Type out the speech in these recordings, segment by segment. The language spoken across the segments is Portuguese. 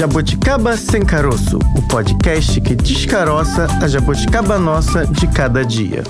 Jabuticaba Sem Caroço, o podcast que descaroça a jabuticaba nossa de cada dia.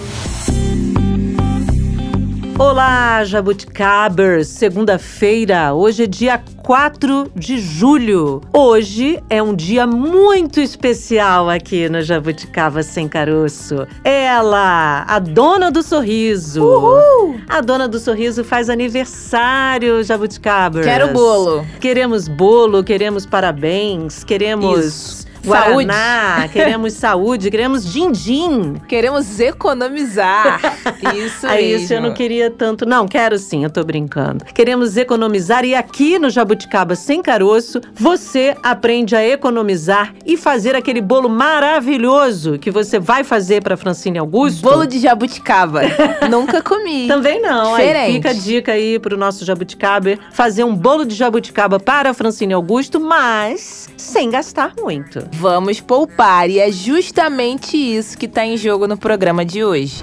Olá, jabuticabers! Segunda-feira, hoje é dia 4 de julho. Hoje é um dia muito especial aqui no Jabuticaba Sem Caroço. Ela, a dona do sorriso. Uhul! A dona do sorriso faz aniversário, jabuticabers. Quero bolo. Queremos bolo, queremos parabéns, queremos... Isso. Guaraná, Saúde. queremos saúde, queremos din-din. Queremos economizar. Isso Aí mesmo. isso eu não queria tanto. Não, quero sim, eu tô brincando. Queremos economizar e aqui no Jabuticaba Sem Caroço, você aprende a economizar e fazer aquele bolo maravilhoso que você vai fazer para Francine Augusto. Bolo de jabuticaba. Nunca comi. Também não. Aí Diferente. fica a dica aí pro nosso jabuticaba fazer um bolo de jabuticaba para Francine Augusto, mas sem gastar muito. Vamos poupar. E é justamente isso que tá em jogo no programa de hoje.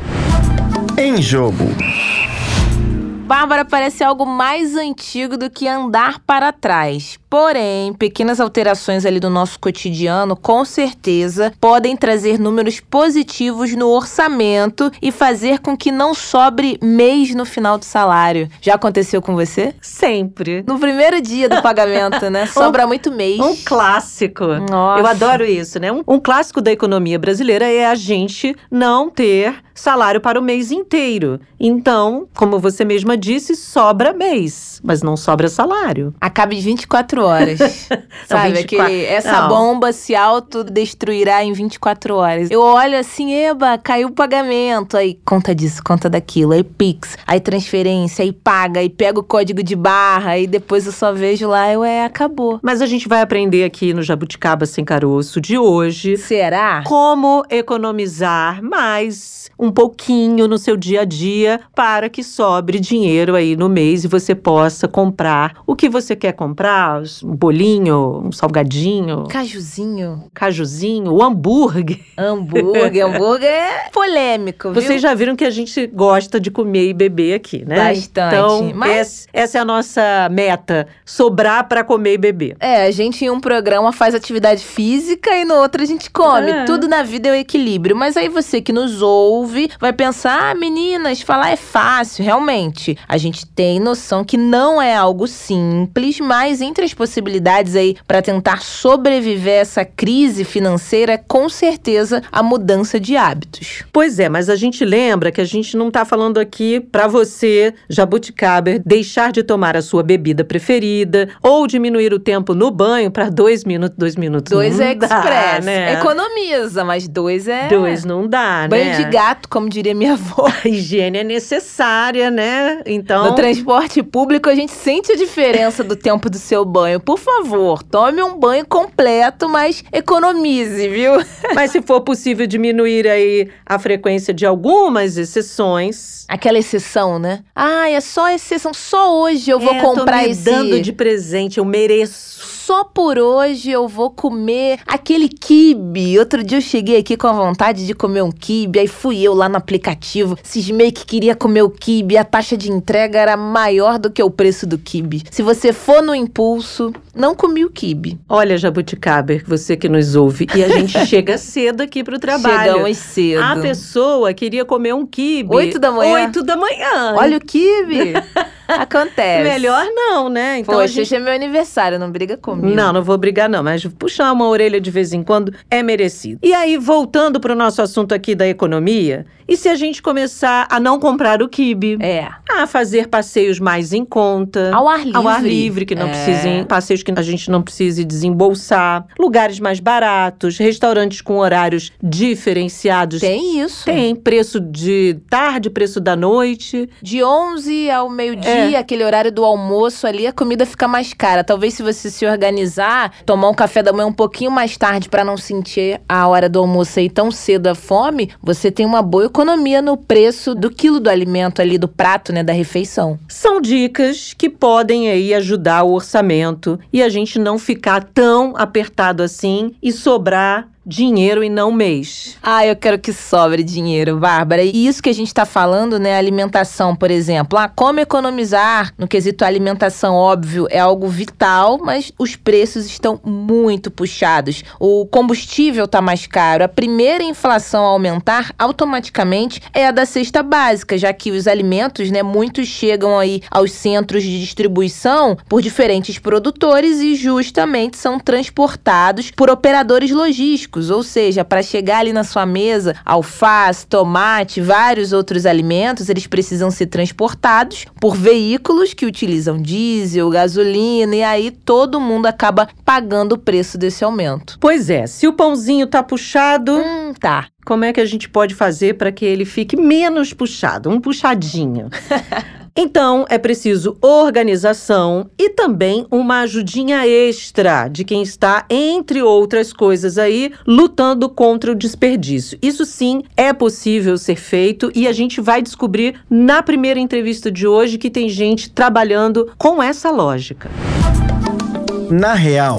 Em jogo. Bárbara parece algo mais antigo do que andar para trás. Porém, pequenas alterações ali do nosso cotidiano, com certeza, podem trazer números positivos no orçamento e fazer com que não sobre mês no final do salário. Já aconteceu com você? Sempre. No primeiro dia do pagamento, né? Sobra muito mês. Um clássico. Nossa. Eu adoro isso, né? Um, um clássico da economia brasileira é a gente não ter salário para o mês inteiro. Então, como você mesma disse, sobra mês, mas não sobra salário. Acaba em 24 horas. Sabe? 24 Aquele, essa não. bomba se autodestruirá em 24 horas. Eu olho assim, eba, caiu o pagamento. Aí conta disso, conta daquilo. Aí Pix, aí transferência, aí paga, aí pega o código de barra, aí depois eu só vejo lá, eu é, acabou. Mas a gente vai aprender aqui no Jabuticaba Sem Caroço de hoje Será? como economizar mais um pouquinho no seu dia a dia para que sobre dinheiro aí no mês e você possa comprar o que você quer comprar, um bolinho, um salgadinho, Cajuzinho, cajuzinho, o hambúrguer. hambúrguer, hambúrguer é polêmico, viu? Vocês já viram que a gente gosta de comer e beber aqui, né? Bastante, Então, mas- essa, essa é a nossa meta: sobrar para comer e beber. É, a gente em um programa faz atividade física e no outro a gente come. É. Tudo na vida é o equilíbrio. Mas aí você que nos ouve vai pensar: ah, meninas, falar é fácil. Realmente, a gente tem noção que não é algo simples, mas entre as possibilidades aí para tentar sobreviver a essa crise financeira, com certeza a mudança de hábitos. Pois é, mas a gente lembra que a gente não tá falando aqui para você, jabuticaber, deixar de tomar a sua bebida preferida ou diminuir o tempo no banho para dois minutos, dois minutos. Dois não é dá, express. né? Economiza, mas dois é. Dois não dá, Banho né? de gato, como diria minha avó. A higiene é necessária, né? Então. No transporte público, a gente sente a diferença do tempo do seu banho. Por favor, tome um banho completo, mas economize, viu? Mas se for possível diminuir aí a frequência de algumas exceções. Aquela exceção, né? Ah, é só exceção. Só hoje eu vou é, comprar tô me esse. dando de presente, eu mereço. Só por hoje eu vou comer aquele quibe. Outro dia eu cheguei aqui com a vontade de comer um quibe, aí fui eu lá no aplicativo, cismei que queria comer o quibe, a taxa de entrega era maior do que o preço do quibe. Se você for no impulso, não comi o quibe. Olha, Jabuticaber, você que nos ouve, e a gente chega cedo aqui pro trabalho. Chegamos cedo. A pessoa queria comer um quibe. Oito da manhã. Oito da manhã. Olha o quibe. Acontece. Melhor não, né? Então Poxa, gente... hoje é meu aniversário, não briga comigo. Não, não vou brigar não, mas puxar uma orelha de vez em quando é merecido. E aí, voltando pro nosso assunto aqui da economia, e se a gente começar a não comprar o quibe? É. A fazer passeios mais em conta. Ao ar livre. Ao ar livre, que não É. precisem. Passeios que a gente não precise desembolsar. Lugares mais baratos, restaurantes com horários diferenciados. Tem isso. Tem preço de tarde, preço da noite. De 11 ao meio-dia, aquele horário do almoço ali, a comida fica mais cara. Talvez se você se organizar, tomar um café da manhã um pouquinho mais tarde para não sentir a hora do almoço aí tão cedo a fome, você tem uma boa economia no preço do quilo do alimento ali, do prato, né, da refeição. São dicas que podem aí ajudar o orçamento e a gente não ficar tão apertado assim e sobrar dinheiro e não mês. Ah, eu quero que sobre dinheiro, Bárbara. E isso que a gente está falando, né? Alimentação, por exemplo. Ah, como economizar no quesito alimentação, óbvio, é algo vital, mas os preços estão muito puxados. O combustível está mais caro. A primeira inflação a aumentar automaticamente é a da cesta básica, já que os alimentos, né, muitos chegam aí aos centros de distribuição por diferentes produtores e justamente são transportados por operadores logísticos, ou seja, para chegar ali na sua mesa, alface, tomate, vários outros alimentos, eles precisam ser transportados por veículos que utilizam diesel, gasolina e aí todo mundo acaba pagando o preço desse aumento. Pois é, se o pãozinho tá puxado, Hum, tá. como é que a gente pode fazer para que ele fique menos puxado, um puxadinho? Então, é preciso organização e também uma ajudinha extra de quem está, entre outras coisas aí, lutando contra o desperdício. Isso sim é possível ser feito e a gente vai descobrir na primeira entrevista de hoje que tem gente trabalhando com essa lógica. Na real.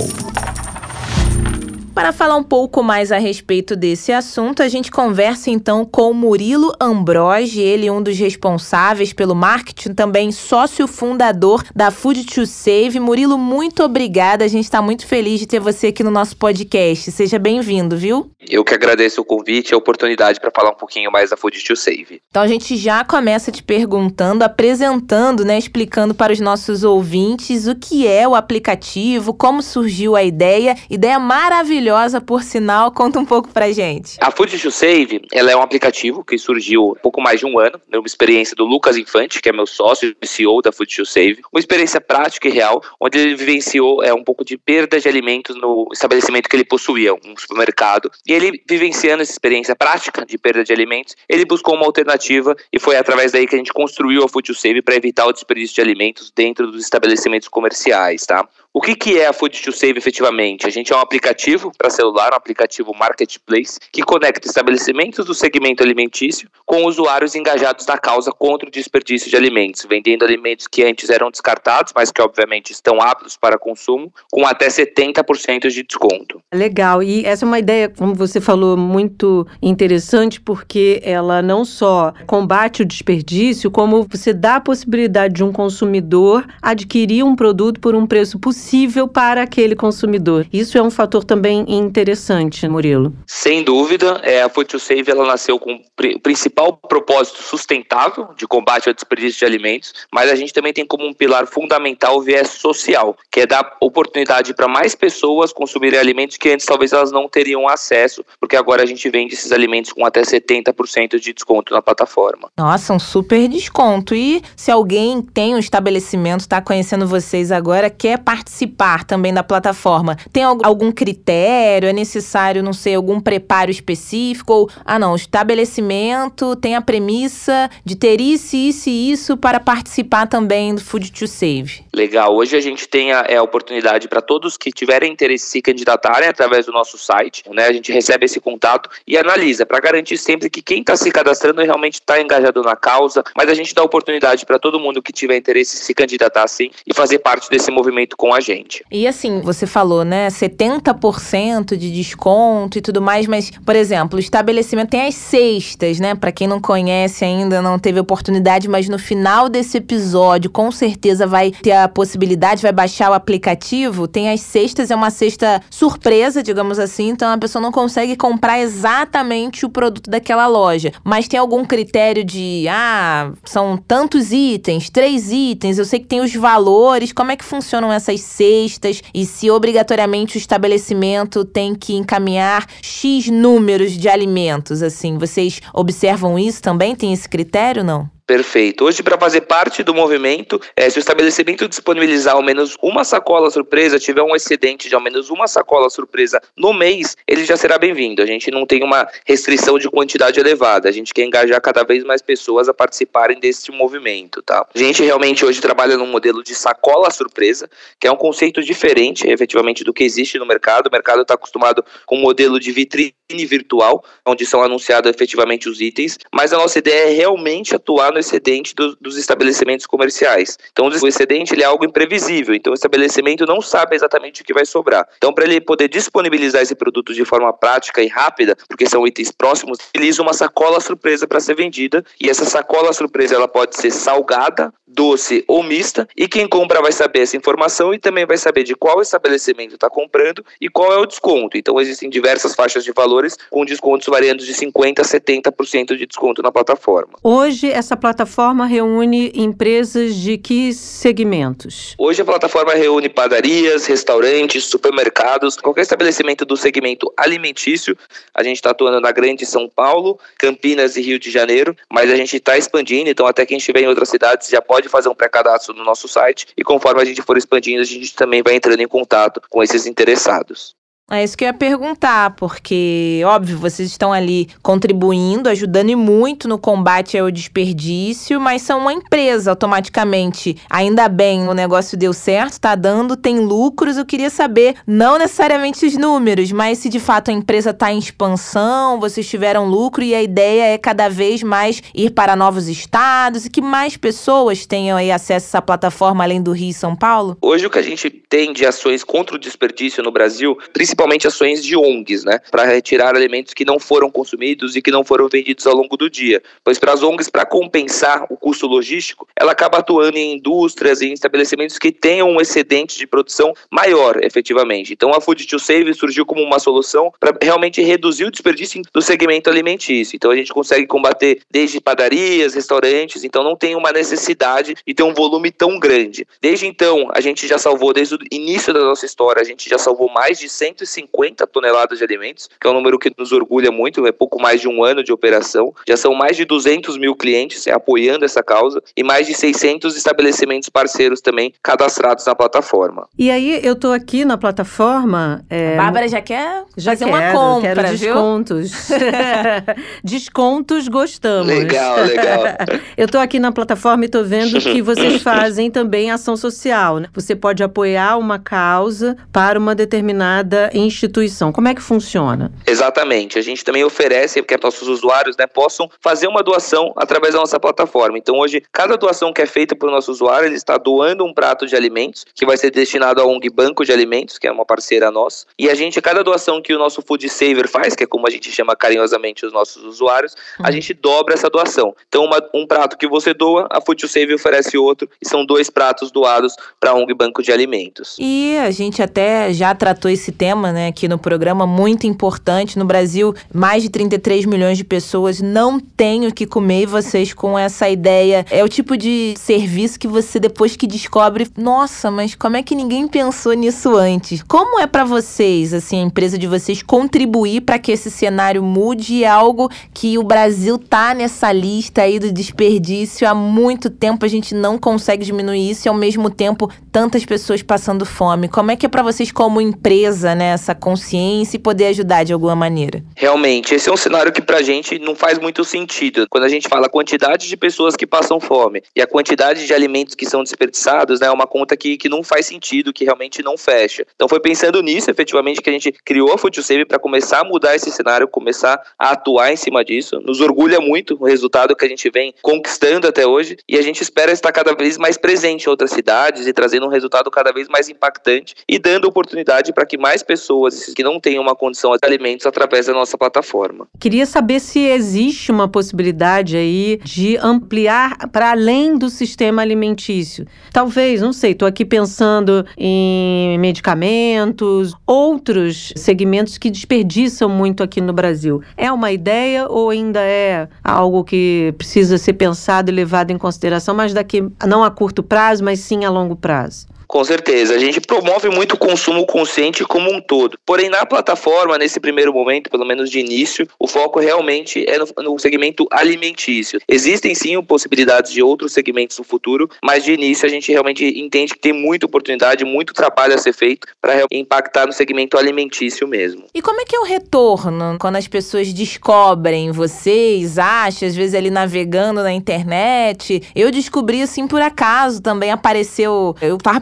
Para falar um pouco mais a respeito desse assunto, a gente conversa então com Murilo Ambrogi, ele é um dos responsáveis pelo marketing, também sócio fundador da Food to Save. Murilo, muito obrigada. A gente está muito feliz de ter você aqui no nosso podcast. Seja bem-vindo, viu? Eu que agradeço o convite e a oportunidade para falar um pouquinho mais da Food to Save. Então a gente já começa te perguntando, apresentando, né, explicando para os nossos ouvintes o que é o aplicativo, como surgiu a ideia, ideia maravilhosa, por sinal, conta um pouco pra gente. A Food to Save, ela é um aplicativo que surgiu há pouco mais de um ano, numa experiência do Lucas Infante, que é meu sócio e CEO da Food to Save, uma experiência prática e real, onde ele vivenciou é, um pouco de perda de alimentos no estabelecimento que ele possuía, um supermercado, e ele vivenciando essa experiência prática de perda de alimentos, ele buscou uma alternativa e foi através daí que a gente construiu a Food to Save para evitar o desperdício de alimentos dentro dos estabelecimentos comerciais, tá? O que, que é a Food to Save efetivamente? A gente é um aplicativo para celular, um aplicativo marketplace, que conecta estabelecimentos do segmento alimentício com usuários engajados na causa contra o desperdício de alimentos, vendendo alimentos que antes eram descartados, mas que obviamente estão aptos para consumo, com até 70% de desconto. Legal, e essa é uma ideia, como você falou, muito interessante, porque ela não só combate o desperdício, como você dá a possibilidade de um consumidor adquirir um produto por um preço possível para aquele consumidor. Isso é um fator também interessante, Murilo. Sem dúvida, é, a Food to Save ela nasceu com o pri- principal propósito sustentável de combate ao desperdício de alimentos, mas a gente também tem como um pilar fundamental o viés social, que é dar oportunidade para mais pessoas consumirem alimentos que antes talvez elas não teriam acesso, porque agora a gente vende esses alimentos com até 70% de desconto na plataforma. Nossa, um super desconto. E se alguém tem um estabelecimento, está conhecendo vocês agora, quer participar também da plataforma, tem al- algum critério? É necessário, não sei, algum preparo específico? Ou, ah, não, o estabelecimento tem a premissa de ter isso, isso e isso para participar também do Food to Save. Legal. Hoje a gente tem a, é, a oportunidade para todos que tiverem interesse se candidatarem através do nosso site. Né? A gente recebe esse contato e analisa para garantir sempre que quem está se cadastrando realmente está engajado na causa. Mas a gente dá oportunidade para todo mundo que tiver interesse se candidatar sim e fazer parte desse movimento com a gente. E assim, você falou, né, 70% de desconto e tudo mais, mas, por exemplo, o estabelecimento tem as cestas, né? Para quem não conhece ainda, não teve oportunidade, mas no final desse episódio, com certeza vai ter a possibilidade, vai baixar o aplicativo. Tem as cestas, é uma cesta surpresa, digamos assim, então a pessoa não consegue comprar exatamente o produto daquela loja. Mas tem algum critério de, ah, são tantos itens, três itens, eu sei que tem os valores, como é que funcionam essas cestas e se obrigatoriamente o estabelecimento tem que encaminhar X números de alimentos, assim, vocês observam isso também? Tem esse critério, não? Perfeito. Hoje, para fazer parte do movimento, é, se o estabelecimento disponibilizar ao menos uma sacola surpresa, tiver um excedente de ao menos uma sacola surpresa no mês, ele já será bem-vindo. A gente não tem uma restrição de quantidade elevada. A gente quer engajar cada vez mais pessoas a participarem desse movimento, tá? A gente realmente hoje trabalha num modelo de sacola surpresa, que é um conceito diferente, efetivamente, do que existe no mercado. O mercado está acostumado com um modelo de vitrine virtual, onde são anunciados efetivamente os itens, mas a nossa ideia é realmente atuar no no excedente do, dos estabelecimentos comerciais. Então, o excedente ele é algo imprevisível, então o estabelecimento não sabe exatamente o que vai sobrar. Então, para ele poder disponibilizar esse produto de forma prática e rápida, porque são itens próximos, utiliza uma sacola surpresa para ser vendida, e essa sacola surpresa ela pode ser salgada, doce ou mista, e quem compra vai saber essa informação e também vai saber de qual estabelecimento está comprando e qual é o desconto. Então, existem diversas faixas de valores com descontos variando de 50% a 70% de desconto na plataforma. Hoje, essa plataforma reúne empresas de que segmentos? Hoje, a plataforma reúne padarias, restaurantes, supermercados, qualquer estabelecimento do segmento alimentício. A gente está atuando na Grande São Paulo, Campinas e Rio de Janeiro, mas a gente está expandindo, então até quem estiver em outras cidades já pode fazer um pré-cadastro no nosso site e conforme a gente for expandindo, a gente também vai entrando em contato com esses interessados. É isso que eu ia perguntar, porque, óbvio, vocês estão ali contribuindo, ajudando e muito no combate ao desperdício, mas são uma empresa automaticamente. Ainda bem, o negócio deu certo, tá dando, tem lucros. Eu queria saber, não necessariamente os números, mas se de fato a empresa está em expansão, vocês tiveram lucro e a ideia é cada vez mais ir para novos estados e que mais pessoas tenham aí acesso a essa plataforma além do Rio e São Paulo? Hoje o que a gente tem de ações contra o desperdício no Brasil, principalmente principalmente ações de ONGs, né, para retirar alimentos que não foram consumidos e que não foram vendidos ao longo do dia. Pois para as ONGs, para compensar o custo logístico, ela acaba atuando em indústrias e em estabelecimentos que tenham um excedente de produção maior, efetivamente. Então a Food to Save surgiu como uma solução para realmente reduzir o desperdício do segmento alimentício. Então a gente consegue combater desde padarias, restaurantes, então não tem uma necessidade de ter um volume tão grande. Desde então, a gente já salvou, desde o início da nossa história, a gente já salvou mais de 100 150 toneladas de alimentos, que é um número que nos orgulha muito, é pouco mais de um ano de operação. Já são mais de 200 mil clientes apoiando essa causa e mais de 600 estabelecimentos parceiros também cadastrados na plataforma. E aí, eu tô aqui na plataforma. É... A Bárbara já quer já fazer quero, uma compra, quero descontos. descontos gostamos. Legal, legal. eu tô aqui na plataforma e tô vendo que vocês fazem também ação social. Né? Você pode apoiar uma causa para uma determinada instituição. Como é que funciona? Exatamente. A gente também oferece que nossos usuários né, possam fazer uma doação através da nossa plataforma. Então, hoje, cada doação que é feita para o nosso usuário, ele está doando um prato de alimentos que vai ser destinado à ONG Banco de Alimentos, que é uma parceira nossa. E a gente, cada doação que o nosso Food Saver faz, que é como a gente chama carinhosamente os nossos usuários, uhum. a gente dobra essa doação. Então, uma, um prato que você doa, a Food Saver oferece outro, e são dois pratos doados para a ONG Banco de Alimentos. E a gente até já tratou esse tema tema, né, aqui no programa, muito importante. No Brasil, mais de 33 milhões de pessoas não têm o que comer e vocês com essa ideia. É o tipo de serviço que você, depois que descobre, nossa, mas como é que ninguém pensou nisso antes? Como é para vocês, assim, a empresa de vocês contribuir para que esse cenário mude e é algo que o Brasil tá nessa lista aí do desperdício há muito tempo, a gente não consegue diminuir isso e ao mesmo tempo tantas pessoas passando fome. Como é que é para vocês como empresa, né, essa consciência e poder ajudar de alguma maneira. Realmente, esse é um cenário que pra gente não faz muito sentido. Quando a gente fala a quantidade de pessoas que passam fome e a quantidade de alimentos que são desperdiçados, né, é uma conta que, que não faz sentido, que realmente não fecha. Então foi pensando nisso, efetivamente, que a gente criou a Food Save para começar a mudar esse cenário, começar a atuar em cima disso. Nos orgulha muito o resultado que a gente vem conquistando até hoje e a gente espera estar cada vez mais presente em outras cidades e trazendo um resultado cada vez mais impactante e dando oportunidade para que mais pessoas pessoas que não têm uma condição de alimentos através da nossa plataforma. Queria saber se existe uma possibilidade aí de ampliar para além do sistema alimentício. Talvez, não sei, estou aqui pensando em medicamentos, outros segmentos que desperdiçam muito aqui no Brasil. É uma ideia ou ainda é algo que precisa ser pensado e levado em consideração, mas daqui não a curto prazo, mas sim a longo prazo? Com certeza. A gente promove muito o consumo consciente como um todo. Porém, na plataforma, nesse primeiro momento, pelo menos de início, o foco realmente é no, no segmento alimentício. Existem sim possibilidades de outros segmentos no futuro, mas de início a gente realmente entende que tem muita oportunidade, muito trabalho a ser feito para impactar no segmento alimentício mesmo. E como é que é o retorno quando as pessoas descobrem vocês, acham, às vezes ali navegando na internet? Eu descobri assim por acaso também apareceu, eu tava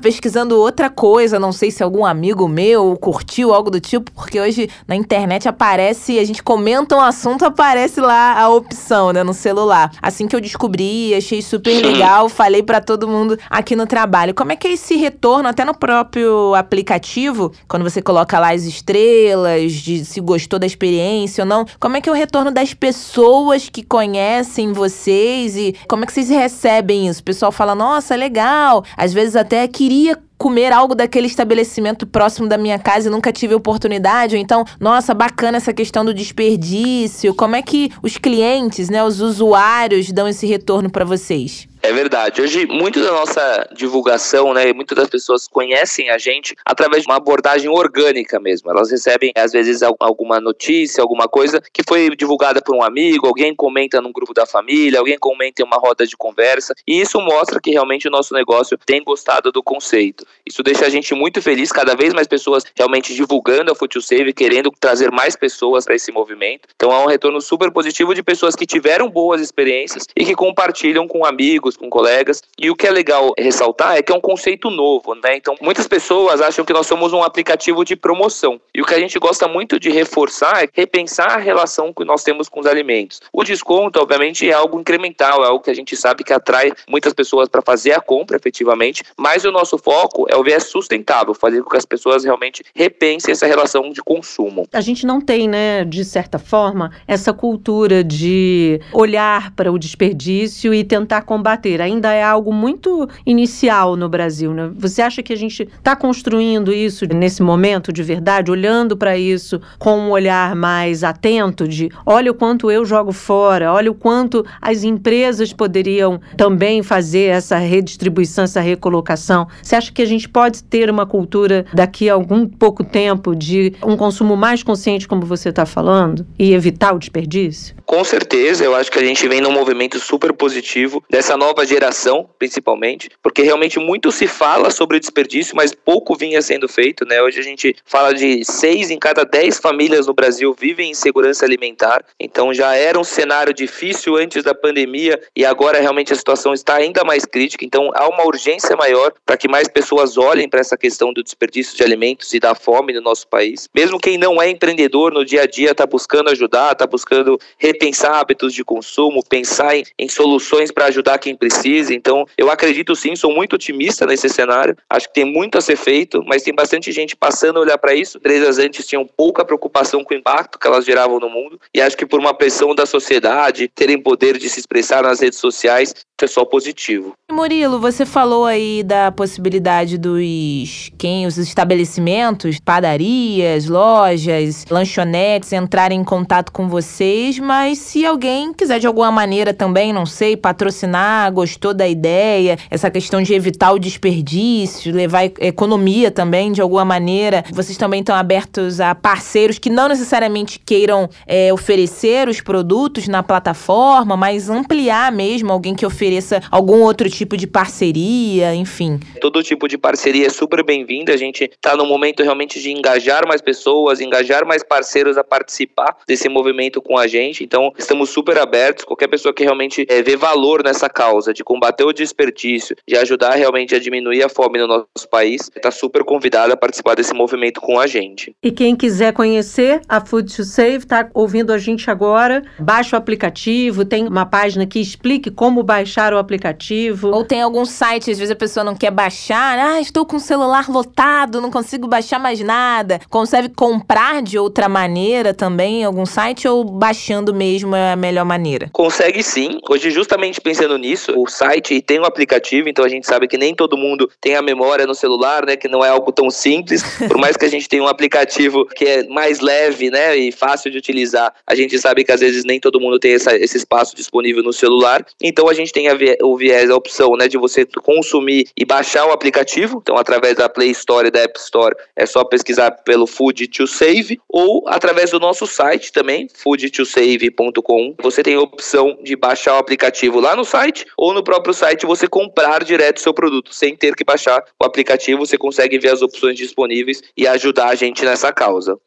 outra coisa, não sei se algum amigo meu curtiu algo do tipo, porque hoje na internet aparece, a gente comenta um assunto, aparece lá a opção, né, no celular. Assim que eu descobri, achei super legal, falei para todo mundo aqui no trabalho. Como é que é esse retorno até no próprio aplicativo, quando você coloca lá as estrelas, de se gostou da experiência ou não? Como é que é o retorno das pessoas que conhecem vocês e como é que vocês recebem isso? O pessoal fala: "Nossa, legal". Às vezes até queria comer algo daquele estabelecimento próximo da minha casa e nunca tive oportunidade, ou então, nossa, bacana essa questão do desperdício. Como é que os clientes, né, os usuários dão esse retorno para vocês? É verdade. Hoje, muito da nossa divulgação, né, muitas das pessoas conhecem a gente através de uma abordagem orgânica mesmo. Elas recebem, às vezes, alguma notícia, alguma coisa que foi divulgada por um amigo, alguém comenta num grupo da família, alguém comenta em uma roda de conversa, e isso mostra que realmente o nosso negócio tem gostado do conceito. Isso deixa a gente muito feliz, cada vez mais pessoas realmente divulgando a Future Save, querendo trazer mais pessoas para esse movimento. Então, há um retorno super positivo de pessoas que tiveram boas experiências e que compartilham com amigos, com colegas. E o que é legal ressaltar é que é um conceito novo, né? Então, muitas pessoas acham que nós somos um aplicativo de promoção. E o que a gente gosta muito de reforçar é repensar a relação que nós temos com os alimentos. O desconto, obviamente, é algo incremental, é algo que a gente sabe que atrai muitas pessoas para fazer a compra efetivamente, mas o nosso foco é o viés sustentável, fazer com que as pessoas realmente repensem essa relação de consumo. A gente não tem, né, de certa forma, essa cultura de olhar para o desperdício e tentar combater ainda é algo muito inicial no Brasil. Né? Você acha que a gente está construindo isso nesse momento de verdade, olhando para isso com um olhar mais atento de olha o quanto eu jogo fora, olha o quanto as empresas poderiam também fazer essa redistribuição, essa recolocação. Você acha que a gente pode ter uma cultura daqui a algum pouco tempo de um consumo mais consciente, como você está falando, e evitar o desperdício? Com certeza, eu acho que a gente vem num movimento super positivo dessa nova geração, principalmente, porque realmente muito se fala sobre desperdício, mas pouco vinha sendo feito, né? Hoje a gente fala de seis em cada dez famílias no Brasil vivem em segurança alimentar, então já era um cenário difícil antes da pandemia e agora realmente a situação está ainda mais crítica, então há uma urgência maior para que mais pessoas olhem para essa questão do desperdício de alimentos e da fome no nosso país. Mesmo quem não é empreendedor no dia a dia está buscando ajudar, está buscando repensar hábitos de consumo, pensar em, em soluções para ajudar quem precisa. Então, eu acredito sim, sou muito otimista nesse cenário. Acho que tem muito a ser feito, mas tem bastante gente passando a olhar para isso. Empresas antes tinham pouca preocupação com o impacto que elas geravam no mundo, e acho que por uma pressão da sociedade, terem poder de se expressar nas redes sociais, isso é só positivo. Murilo, você falou aí da possibilidade dos quem os estabelecimentos, padarias, lojas, lanchonetes entrarem em contato com vocês, mas se alguém quiser de alguma maneira também, não sei, patrocinar, gostou da ideia, essa questão de evitar o desperdício, levar economia também de alguma maneira, vocês também estão abertos a parceiros que não necessariamente queiram é, oferecer os produtos na plataforma, mas ampliar mesmo alguém que ofereça algum outro tipo de parceria, enfim. Todo tipo de parceria é super bem-vinda. A gente está no momento realmente de engajar mais pessoas, engajar mais parceiros a participar desse movimento com a gente. Então, estamos super abertos. Qualquer pessoa que realmente é, vê valor nessa causa de combater o desperdício, de ajudar realmente a diminuir a fome no nosso país, está super convidada a participar desse movimento com a gente. E quem quiser conhecer a Food to Save, está ouvindo a gente agora, baixa o aplicativo, tem uma página que explique como baixar o aplicativo. Ou tem algum site, às vezes a pessoa não quer baixar, ah, estou com o celular lotado, não consigo baixar mais nada. Consegue comprar de outra maneira também em algum site ou baixando mesmo é a melhor maneira? Consegue sim. Hoje, justamente pensando nisso, o site tem um aplicativo, então a gente sabe que nem todo mundo tem a memória no celular, né? Que não é algo tão simples. Por mais que a gente tenha um aplicativo que é mais leve, né? E fácil de utilizar, a gente sabe que às vezes nem todo mundo tem essa, esse espaço disponível no celular. Então a gente tem a, o viés, a opção, né? De você consumir e baixar o aplicativo. Então, através da Play Store e da App Store, é só pesquisar pelo Food to Save ou através do nosso site também, foodtosave.com. Você tem a opção de baixar o aplicativo lá no site ou no próprio site você comprar direto o seu produto, sem ter que baixar o aplicativo. Você consegue ver as opções disponíveis e ajudar a gente nessa causa.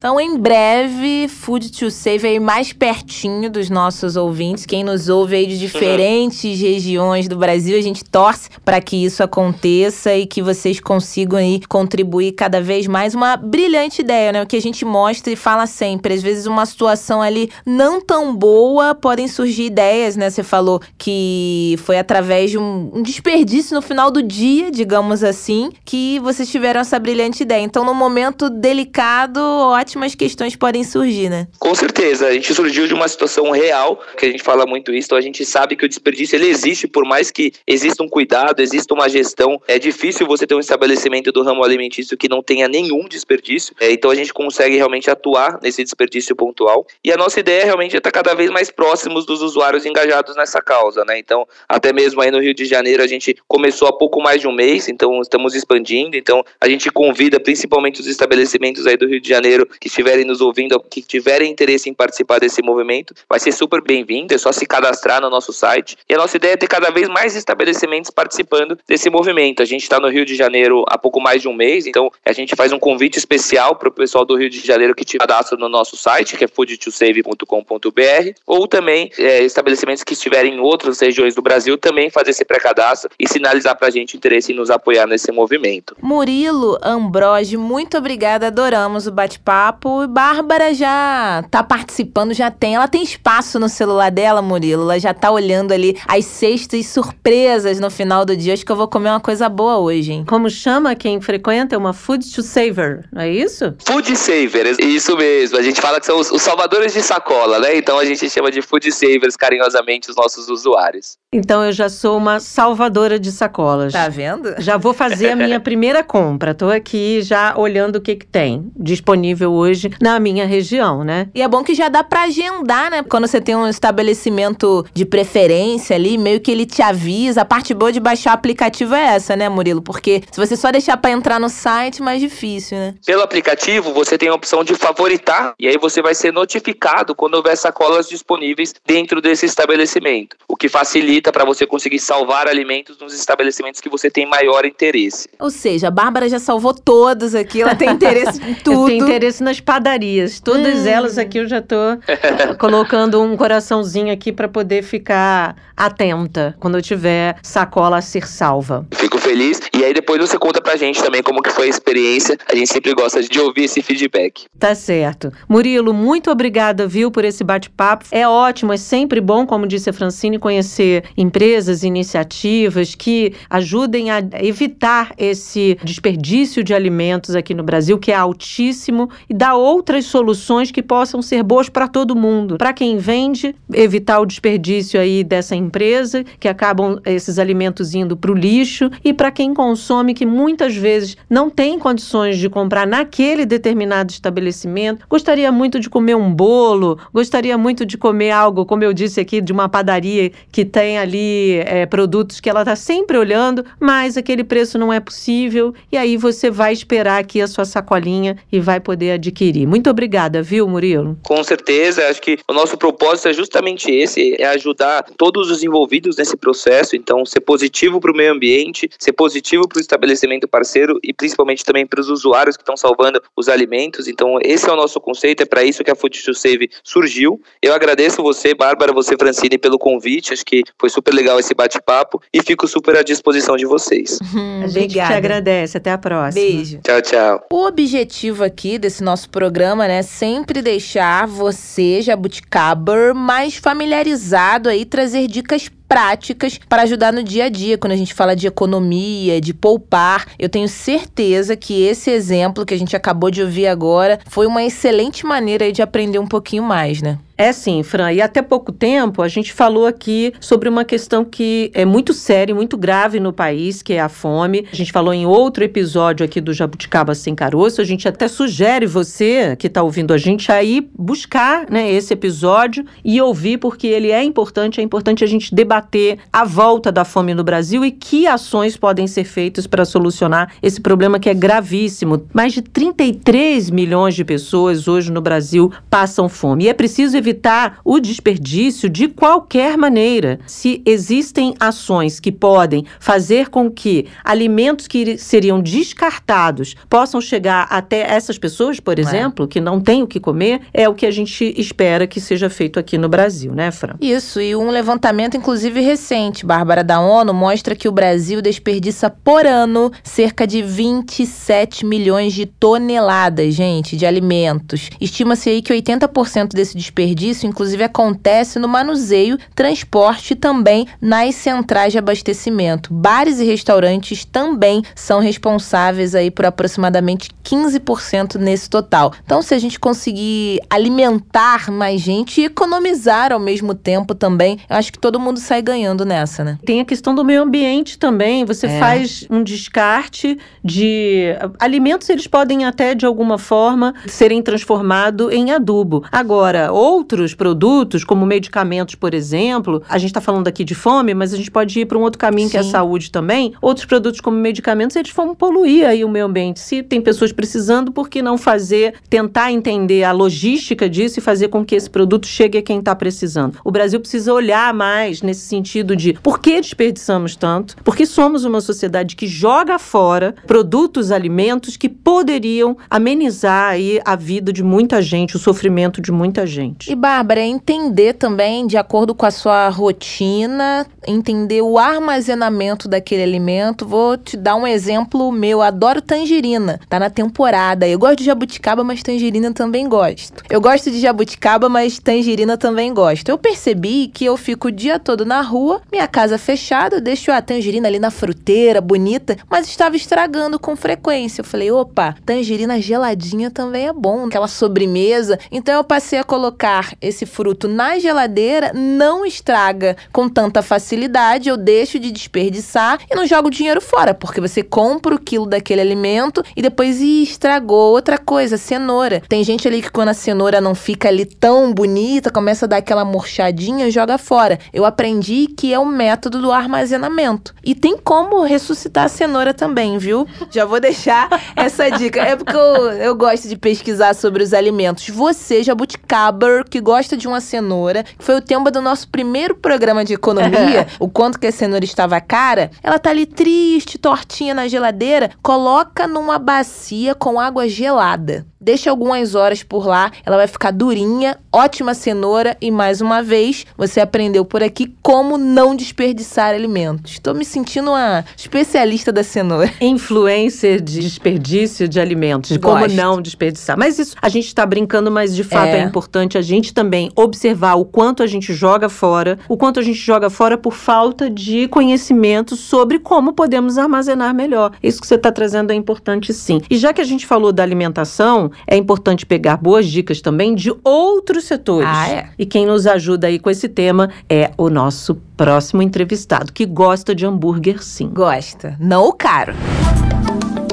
Então, em breve, Food to Save aí mais pertinho dos nossos ouvintes. Quem nos ouve aí de diferentes uhum. regiões do Brasil, a gente torce para que isso aconteça e que vocês consigam aí contribuir cada vez mais. Uma brilhante ideia, né? O que a gente mostra e fala sempre. Às vezes, uma situação ali não tão boa, podem surgir ideias, né? Você falou que foi através de um, desperdício no final do dia, digamos assim, que vocês tiveram essa brilhante ideia. Então, no momento delicado, ótimo ótimas questões podem surgir, né? Com certeza. A gente surgiu de uma situação real, que a gente fala muito isso, então a gente sabe que o desperdício ele existe, por mais que exista um cuidado, exista uma gestão. É difícil você ter um estabelecimento do ramo alimentício que não tenha nenhum desperdício. É, então a gente consegue realmente atuar nesse desperdício pontual. E a nossa ideia realmente é estar cada vez mais próximos dos usuários engajados nessa causa, né? Então, até mesmo aí no Rio de Janeiro, a gente começou há pouco mais de um mês, então estamos expandindo. Então, a gente convida principalmente os estabelecimentos aí do Rio de Janeiro que estiverem nos ouvindo, que tiverem interesse em participar desse movimento, vai ser super bem-vindo, é só se cadastrar no nosso site. E a nossa ideia é ter cada vez mais estabelecimentos participando desse movimento. A gente está no Rio de Janeiro há pouco mais de um mês, então a gente faz um convite especial para o pessoal do Rio de Janeiro que te cadastra no nosso site, que é foodtosave.com.br, ou também é, estabelecimentos que estiverem em outras regiões do Brasil também fazer esse pré-cadastro e sinalizar para a gente o interesse em nos apoiar nesse movimento. Murilo Ambroge, muito obrigada, adoramos o bate-papo papo. Bárbara já tá participando, já tem. Ela tem espaço no celular dela, Murilo. Ela já tá olhando ali as cestas surpresas no final do dia. Acho que eu vou comer uma coisa boa hoje, hein? Como chama quem frequenta? É uma food to saver, não é isso? Food saver, isso mesmo. A gente fala que são os, os salvadores de sacola, né? Então a gente chama de food savers carinhosamente os nossos usuários. Então eu já sou uma salvadora de sacolas. Tá vendo? Já vou fazer a minha primeira compra. Tô aqui já olhando o que, que tem disponível hoje na minha região, né? E é bom que já dá para agendar, né? Quando você tem um estabelecimento de preferência ali, meio que ele te avisa. A parte boa de baixar o aplicativo é essa, né, Murilo? Porque se você só deixar para entrar no site, mais difícil, né? Pelo aplicativo, você tem a opção de favoritar e aí você vai ser notificado quando houver sacolas disponíveis dentro desse estabelecimento, o que facilita para você conseguir salvar alimentos nos estabelecimentos que você tem maior interesse. Ou seja, a Bárbara já salvou todos aqui, ela tem interesse em tudo. Eu tenho interesse nas padarias. Todas hum. elas aqui eu já tô colocando um coraçãozinho aqui para poder ficar atenta quando eu tiver sacola a ser salva. Fico feliz. E aí depois você conta pra gente também como que foi a experiência. A gente sempre gosta de ouvir esse feedback. Tá certo. Murilo, muito obrigada, viu, por esse bate-papo. É ótimo, é sempre bom, como disse a Francine, conhecer empresas, iniciativas que ajudem a evitar esse desperdício de alimentos aqui no Brasil, que é altíssimo, e dar outras soluções que possam ser boas para todo mundo. Para quem vende, evitar o desperdício aí dessa empresa, que acabam esses alimentos indo para o lixo, e para quem consome, que muitas vezes não tem condições de comprar naquele determinado estabelecimento, gostaria muito de comer um bolo, gostaria muito de comer algo, como eu disse aqui, de uma padaria que tem ali é, produtos que ela está sempre olhando, mas aquele preço não é possível, e aí você vai esperar aqui a sua sacolinha e vai poder adquirir. Muito obrigada, viu, Murilo? Com certeza, acho que o nosso propósito é justamente esse, é ajudar todos os envolvidos nesse processo, então ser positivo para o meio ambiente, ser positivo para o estabelecimento parceiro e principalmente também para os usuários que estão salvando os alimentos. Então esse é o nosso conceito, é para isso que a Food to Save surgiu. Eu agradeço você, Bárbara, você, Francine, pelo convite, acho que foi super legal esse bate-papo e fico super à disposição de vocês. Hum, a gente obrigada. te agradece, até a próxima. Beijo. Tchau, tchau. O objetivo aqui desse nosso programa, né? Sempre deixar você, jabuticaber, mais familiarizado aí, trazer dicas práticas para ajudar no dia a dia, quando a gente fala de economia, de poupar. Eu tenho certeza que esse exemplo que a gente acabou de ouvir agora foi uma excelente maneira de aprender um pouquinho mais, né? É sim, Fran. E até pouco tempo a gente falou aqui sobre uma questão que é muito séria, muito grave no país, que é a fome. A gente falou em outro episódio aqui do Jabuticaba Sem Caroço. A gente até sugere você que está ouvindo a gente aí buscar né, esse episódio e ouvir, porque ele é importante. É importante a gente debater a volta da fome no Brasil e que ações podem ser feitas para solucionar esse problema que é gravíssimo. Mais de 33 milhões de pessoas hoje no Brasil passam fome. E é preciso evitar evitar o desperdício de qualquer maneira. Se existem ações que podem fazer com que alimentos que seriam descartados possam chegar até essas pessoas, por é. exemplo, é. que não têm o que comer, é o que a gente espera que seja feito aqui no Brasil, né, Fran? Isso, e um levantamento, inclusive recente, Bárbara, da ONU, mostra que o Brasil desperdiça por ano cerca de 27 milhões de toneladas, gente, de alimentos. Estima-se aí que 80% desse desperdício, inclusive, acontece no manuseio, transporte e também nas centrais de abastecimento. Bares e restaurantes também são responsáveis aí por aproximadamente 15% nesse total. Então, se a gente conseguir alimentar mais gente e economizar ao mesmo tempo também, eu acho que todo mundo sai ganhando nessa, né? Tem a questão do meio ambiente também. Você é. faz um descarte de alimentos, eles podem até de alguma forma serem transformados em adubo. Agora, outros produtos, como medicamentos, por exemplo, a gente está falando aqui de fome, mas a gente pode ir para um outro caminho Sim. que é a saúde também. Outros produtos como medicamentos, eles vão poluir aí o meio ambiente. Se tem pessoas precisando, por que não fazer, tentar entender a logística disso e fazer com que esse produto chegue a quem está precisando? O Brasil precisa olhar mais nesse sentido de por que desperdiçamos tanto? Porque somos uma sociedade que joga fora produtos, alimentos que poderiam amenizar aí a vida de muita gente, o sofrimento de muita gente. E Bárbara, entender também, de acordo com a sua rotina, entender o armazenamento daquele alimento. Vou te dar um exemplo meu, adoro tangerina. Tá na temporada. Eu gosto de jabuticaba, mas tangerina também gosto. Eu gosto de jabuticaba, mas tangerina também gosto. Eu percebi que eu fico o dia todo na rua, minha casa fechada, deixo a tangerina ali na fruteira, bonita, mas estava estragando com frequência. Eu falei, opa, tangerina geladinha também é bom, aquela sobremesa. Então eu passei a colocar esse fruto na geladeira, não estraga com tanta facilidade, eu deixo de desperdiçar e não jogo dinheiro fora, porque você compra o quilo daquele alimento e depois ih, estragou. Outra coisa, cenoura. Tem gente ali que quando a cenoura não fica ali tão bonita, começa a dar aquela murchadinha, joga fora. Eu aprendi que é o método do armazenamento. E tem como ressuscitar a cenoura também, viu? Já vou deixar essa dica. É porque eu, eu gosto de pesquisar sobre os alimentos. Você, jabuticaber, que gosta de uma cenoura, que foi o tema do nosso primeiro programa de economia, o quanto que a cenoura estava cara, ela tá ali triste, tortinha na geladeira, coloca numa bacia com água gelada. Deixa algumas horas por lá, ela vai ficar durinha, ótima cenoura e mais uma vez você aprendeu por aqui como não desperdiçar alimentos. Estou me sentindo uma especialista da cenoura. Influencer de desperdício de alimentos, de como não desperdiçar. Mas isso a gente está brincando, mas de fato é. é importante a gente também observar o quanto a gente joga fora, o quanto a gente joga fora por falta de conhecimento sobre como podemos armazenar melhor. Isso que você está trazendo é importante sim. E já que a gente falou da alimentação, é importante pegar boas dicas também de outros setores. Ah, é? E quem nos ajuda aí com esse tema é o nosso próximo entrevistado, que gosta de hambúrguer sim. Gosta. Não o caro.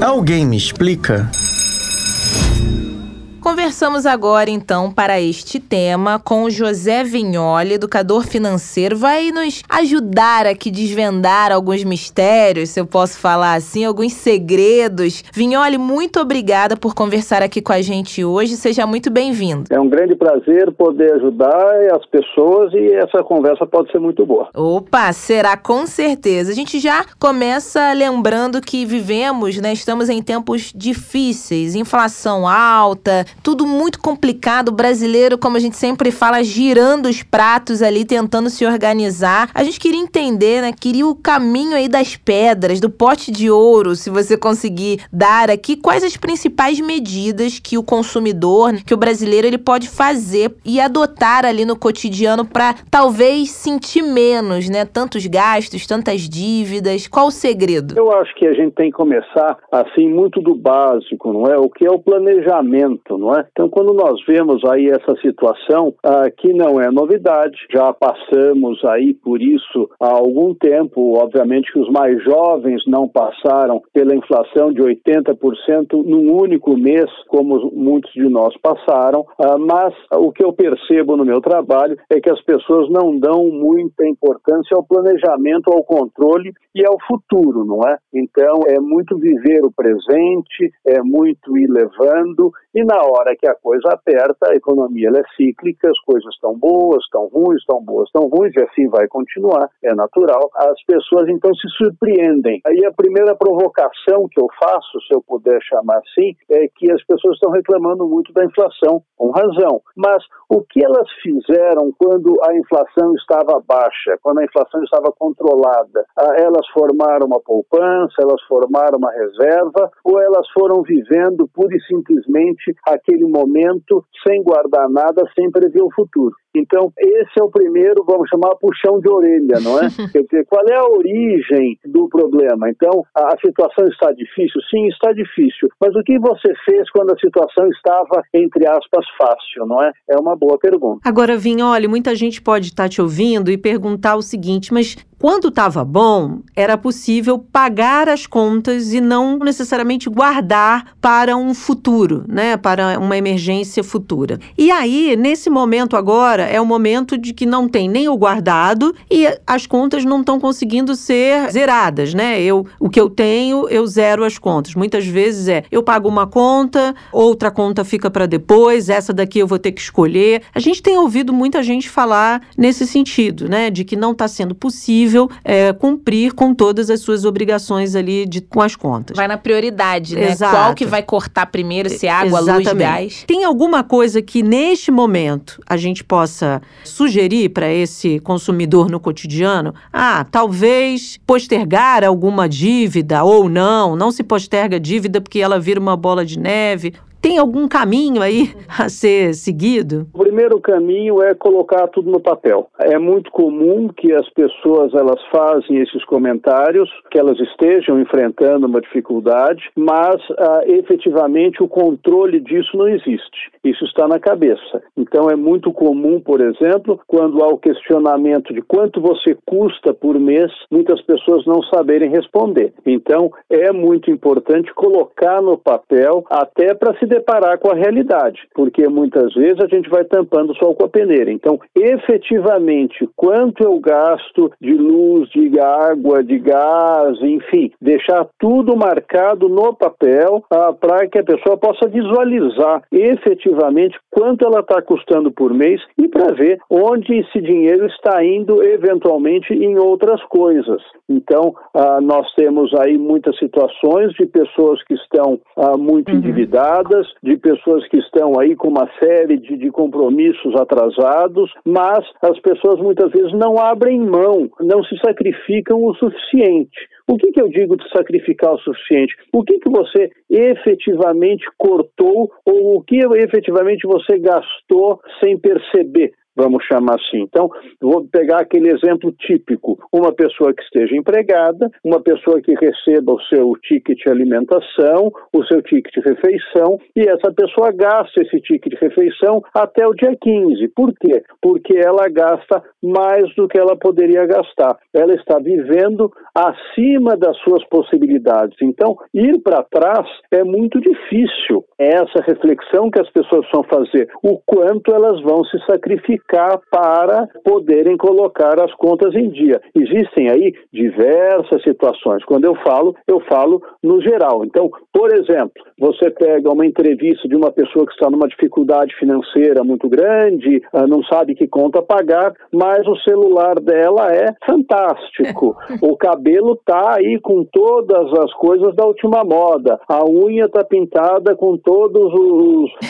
Alguém me explica? Conversamos agora, então, para este tema com o José Vignoli, educador financeiro. Vai nos ajudar aqui a desvendar alguns mistérios, se eu posso falar assim, alguns segredos. Vignoli, muito obrigada por conversar aqui com a gente hoje. Seja muito bem-vindo. É um grande prazer poder ajudar as pessoas e essa conversa pode ser muito boa. Opa, será com certeza. A gente já começa lembrando que vivemos, né, estamos em tempos difíceis, inflação alta, tudo muito complicado. Brasileiro, como a gente sempre fala, girando os pratos ali, tentando se organizar. A gente queria entender, né? Queria o caminho aí das pedras, do pote de ouro, se você conseguir dar aqui, quais as principais medidas que o consumidor, que o brasileiro, ele pode fazer e adotar ali no cotidiano para talvez sentir menos, né? Tantos gastos, tantas dívidas. Qual o segredo? Eu acho que a gente tem que começar assim muito do básico, não é? O que é o planejamento, não é? Então, quando nós vemos aí essa situação, ah, que não é novidade, já passamos aí por isso há algum tempo, obviamente que os mais jovens não passaram pela inflação de 80% num único mês, como muitos de nós passaram, ah, mas o que eu percebo no meu trabalho é que as pessoas não dão muita importância ao planejamento, ao controle e ao futuro, não é? Então, é muito viver o presente, é muito ir levando E na hora que a coisa aperta, a economia é cíclica, as coisas estão boas, estão ruins, estão boas, estão ruins, e assim vai continuar, é natural. As pessoas então se surpreendem. Aí a primeira provocação que eu faço, se eu puder chamar assim, é que as pessoas estão reclamando muito da inflação, com razão. Mas o que elas fizeram quando a inflação estava baixa, quando a inflação estava controlada? Ah, elas formaram uma poupança, elas formaram uma reserva, ou elas foram vivendo pura e simplesmente aquele momento sem guardar nada, sem prever o futuro? Então, esse é o primeiro, vamos chamar, puxão de orelha, não é? Quer dizer, qual é a origem do problema? Então, a, a situação está difícil? Sim, está difícil. Mas o que você fez quando a situação estava, entre aspas, fácil, não é? É uma boa pergunta. Agora, Vinha, olha, muita gente pode estar te ouvindo e perguntar o seguinte, mas quando estava bom, era possível pagar as contas e não necessariamente guardar para um futuro, né? Para uma emergência futura. E aí, nesse momento agora, é o momento de que não tem nem o guardado e as contas não estão conseguindo ser zeradas, né? Eu, o que eu tenho, eu zero as contas. Muitas vezes é eu pago uma conta, outra conta fica para depois, essa daqui eu vou ter que escolher. A gente tem ouvido muita gente falar nesse sentido, né? De que não está sendo possível possível é, cumprir com todas as suas obrigações ali de, com as contas. Vai na prioridade, né? Exato. Qual que vai cortar primeiro, se é água, Exatamente. luz, gás? Tem alguma coisa que neste momento a gente possa sugerir para esse consumidor no cotidiano? Ah, talvez postergar alguma dívida ou não, não se posterga dívida porque ela vira uma bola de neve. Tem algum caminho aí a ser seguido? O primeiro caminho é colocar tudo no papel. É muito comum que as pessoas elas fazem esses comentários, que elas estejam enfrentando uma dificuldade, mas ah, efetivamente o controle disso não existe. Isso está na cabeça. Então é muito comum, por exemplo, quando há o questionamento de quanto você custa por mês, muitas pessoas não saberem responder. Então é muito importante colocar no papel até para se deparar com a realidade, porque muitas vezes a gente vai tampando o sol com a peneira. Então, efetivamente, quanto eu gasto de luz, de água, de gás, enfim, deixar tudo marcado no papel ah, para que a pessoa possa visualizar efetivamente quanto ela está custando por mês e para ver onde esse dinheiro está indo eventualmente em outras coisas. Então, ah, nós temos aí muitas situações de pessoas que estão ah, muito uhum. Endividadas, de pessoas que estão aí com uma série de, de compromissos atrasados, mas as pessoas muitas vezes não abrem mão, não se sacrificam o suficiente. O que, que eu digo de sacrificar o suficiente? O que, que você efetivamente cortou ou o que efetivamente você gastou sem perceber? Vamos chamar assim. Então, vou pegar aquele exemplo típico: uma pessoa que esteja empregada, uma pessoa que receba o seu ticket alimentação, o seu ticket refeição, e essa pessoa gasta esse ticket de refeição até o dia 15. Por quê? Porque ela gasta mais do que ela poderia gastar. Ela está vivendo acima das suas possibilidades. Então, ir para trás é muito difícil. É essa reflexão que as pessoas vão fazer, o quanto elas vão se sacrificar para poderem colocar as contas em dia. Existem aí diversas situações. Quando eu falo, eu falo no geral. Então, por exemplo, você pega uma entrevista de uma pessoa que está numa dificuldade financeira muito grande, ah, não sabe que conta pagar, mas o celular dela é fantástico. o cabelo está aí com todas as coisas da última moda. A unha está pintada com todas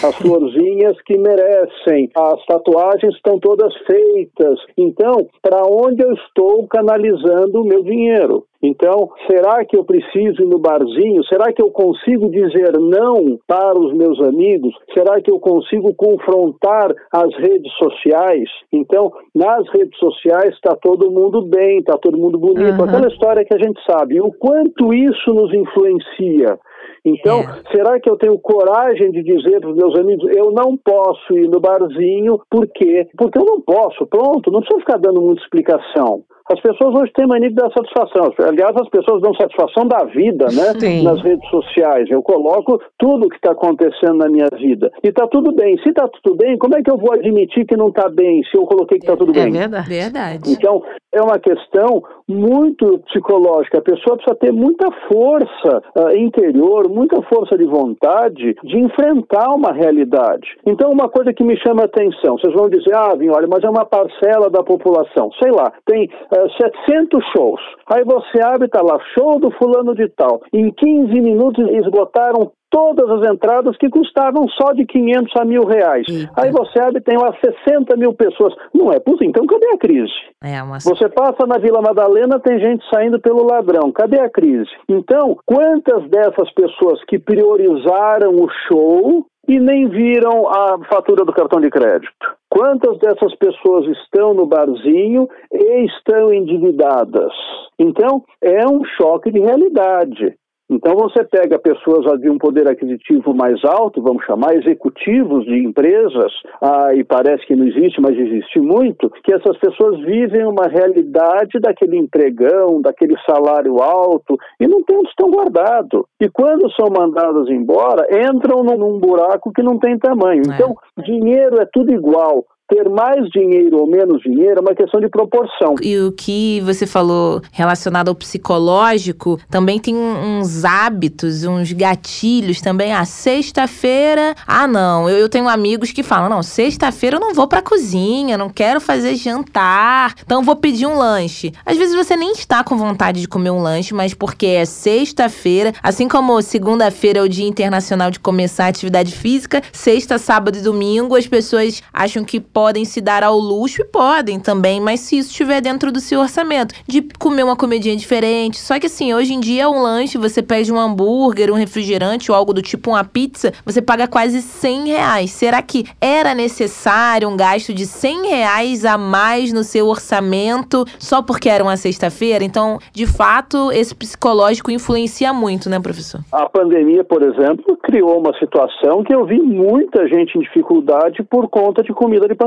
as florzinhas que merecem. As tatuagens estão todas feitas. Então, para onde eu estou canalizando o meu dinheiro? Então, será que eu preciso ir no barzinho? Será que eu consigo dizer não para os meus amigos? Será que eu consigo confrontar as redes sociais? Então, nas redes sociais está todo mundo bem, está todo mundo bonito, uhum. aquela história que a gente sabe. O quanto isso nos influencia? Então, é. será que eu tenho coragem de dizer para os meus amigos, eu não posso ir no barzinho, por quê? Porque eu não posso, pronto, não precisa ficar dando muita explicação. As pessoas hoje têm mania de dar satisfação. Aliás, as pessoas dão satisfação da vida, né? Sim. Nas redes sociais. Eu coloco tudo que está acontecendo na minha vida. E está tudo bem. Se está tudo bem, como é que eu vou admitir que não está bem se eu coloquei que está tudo É bem? verdade. Verdade. Então, é uma questão muito psicológica. A pessoa precisa ter muita força ah, interior, muita força de vontade de enfrentar uma realidade. Então, uma coisa que me chama a atenção, vocês vão dizer, ah, Vinho, olha, mas é uma parcela da população. Sei lá, tem ah, 700 shows. Aí você abre está lá, show do fulano de tal. Em 15 minutos esgotaram todas as entradas que custavam só de 500 a mil reais. Eita. Aí você abre e tem lá 60 mil pessoas. Não é possível. Então cadê a crise? É uma Você passa na Vila Madalena, tem gente saindo pelo ladrão. Cadê a crise? Então, quantas dessas pessoas que priorizaram o show e nem viram a fatura do cartão de crédito? Quantas dessas pessoas estão no barzinho e estão endividadas? Então, é um choque de realidade. Então você pega pessoas de um poder aquisitivo mais alto, vamos chamar executivos de empresas, ah, e parece que não existe, mas existe muito, que essas pessoas vivem uma realidade daquele empregão, daquele salário alto, e não tem onde estão guardados. E quando são mandadas embora, entram num, num buraco que não tem tamanho. É. Então, dinheiro é tudo igual. Ter mais dinheiro ou menos dinheiro é uma questão de proporção. E o que você falou relacionado ao psicológico, também tem uns hábitos, uns gatilhos também. Ah, sexta-feira, ah não, eu, eu tenho amigos que falam, não, sexta-feira eu não vou pra cozinha, não quero fazer jantar, então vou pedir um lanche. Às vezes você nem está com vontade de comer um lanche, mas porque é sexta-feira, assim como segunda-feira é o Dia Internacional de começar a atividade física, sexta, sábado e domingo as pessoas acham que podem se dar ao luxo e podem também, mas se isso estiver dentro do seu orçamento, de comer uma comidinha diferente. Só que assim, hoje em dia um lanche, você pede um hambúrguer, um refrigerante ou algo do tipo uma pizza, você paga quase 100 reais. Será que era necessário um gasto de 100 reais a mais no seu orçamento só porque era uma sexta-feira? Então, de fato, esse psicológico influencia muito, né, professor? A pandemia, por exemplo, criou uma situação que eu vi muita gente em dificuldade por conta de comida de pandemia.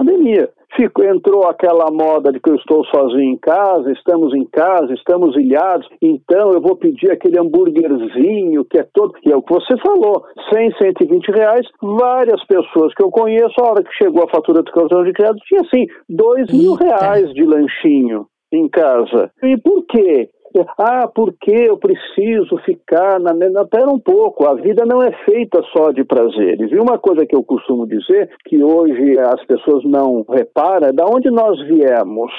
Ficou, entrou aquela moda de que eu estou sozinho em casa, estamos em casa, estamos ilhados, então eu vou pedir aquele hambúrguerzinho que é todo. E é o que você falou: 100, 120 reais. Várias pessoas que eu conheço, a hora que chegou a fatura do cartão de crédito, tinha assim, 2 mil reais de lanchinho em casa. E por quê? Ah, porque eu preciso ficar na. Pera um pouco, a vida não é feita só de prazeres. E uma coisa que eu costumo dizer, que hoje as pessoas não reparam, é da onde nós viemos.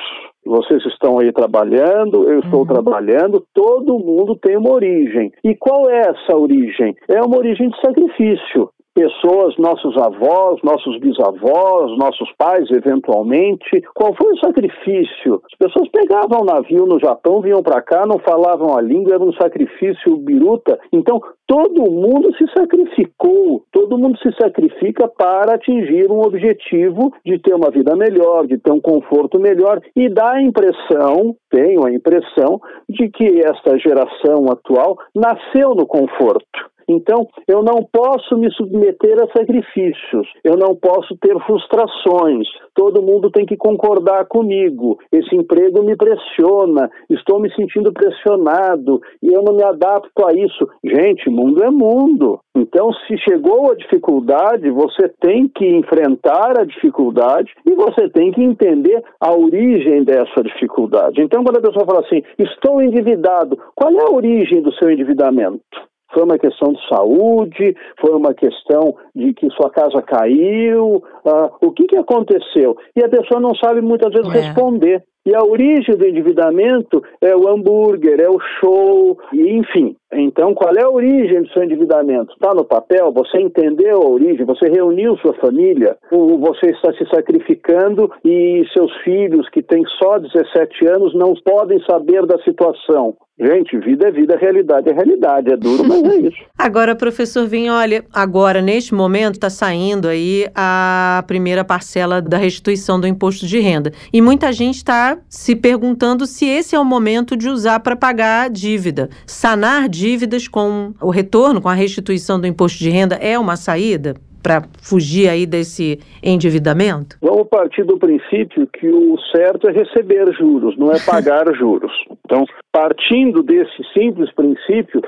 Vocês estão aí trabalhando, eu estou trabalhando, todo mundo tem uma origem. E qual é essa origem? É uma origem de sacrifício pessoas, nossos avós, nossos bisavós, nossos pais, eventualmente. Qual foi o sacrifício? As pessoas pegavam um navio no Japão, vinham para cá, não falavam a língua, era um sacrifício biruta. Então, todo mundo se sacrificou, todo mundo se sacrifica para atingir um objetivo de ter uma vida melhor, de ter um conforto melhor e dá a impressão, tenho a impressão, de que esta geração atual nasceu no conforto. Então, eu não posso me submeter a sacrifícios, eu não posso ter frustrações, todo mundo tem que concordar comigo. Esse emprego me pressiona, estou me sentindo pressionado e eu não me adapto a isso. Gente, mundo é mundo. Então, se chegou a dificuldade, você tem que enfrentar a dificuldade e você tem que entender a origem dessa dificuldade. Então, quando a pessoa fala assim, estou endividado, qual é a origem do seu endividamento? Foi uma questão de saúde, foi uma questão de que sua casa caiu, ah, o que, que aconteceu? E a pessoa não sabe muitas vezes É. responder. E a origem do endividamento é o hambúrguer, é o show, enfim. Então, qual é a origem do seu endividamento? Está no papel? Você entendeu a origem? Você reuniu sua família? Ou você está se sacrificando e seus filhos, que têm só 17 anos, não podem saber da situação? Gente, vida é vida, realidade é realidade. É duro, mas é isso. Agora, professor Vinho, olha, agora, neste momento, está saindo aí a primeira parcela da restituição do imposto de renda. E muita gente está se perguntando se esse é o momento de usar para pagar a dívida. Sanar dívidas com o retorno, com a restituição do imposto de renda, é uma saída? para fugir aí desse endividamento? Vamos partir do princípio que o certo é receber juros, não é pagar juros. Então, partindo desse simples princípio,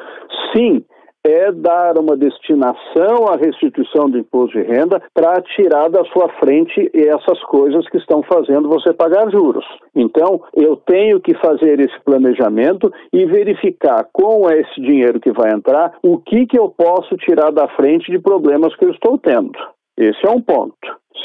sim, é dar uma destinação à restituição do imposto de renda para tirar da sua frente essas coisas que estão fazendo você pagar juros. Então, eu tenho que fazer esse planejamento e verificar com esse dinheiro que vai entrar o que, que eu posso tirar da frente de problemas que eu estou tendo. Esse é um ponto.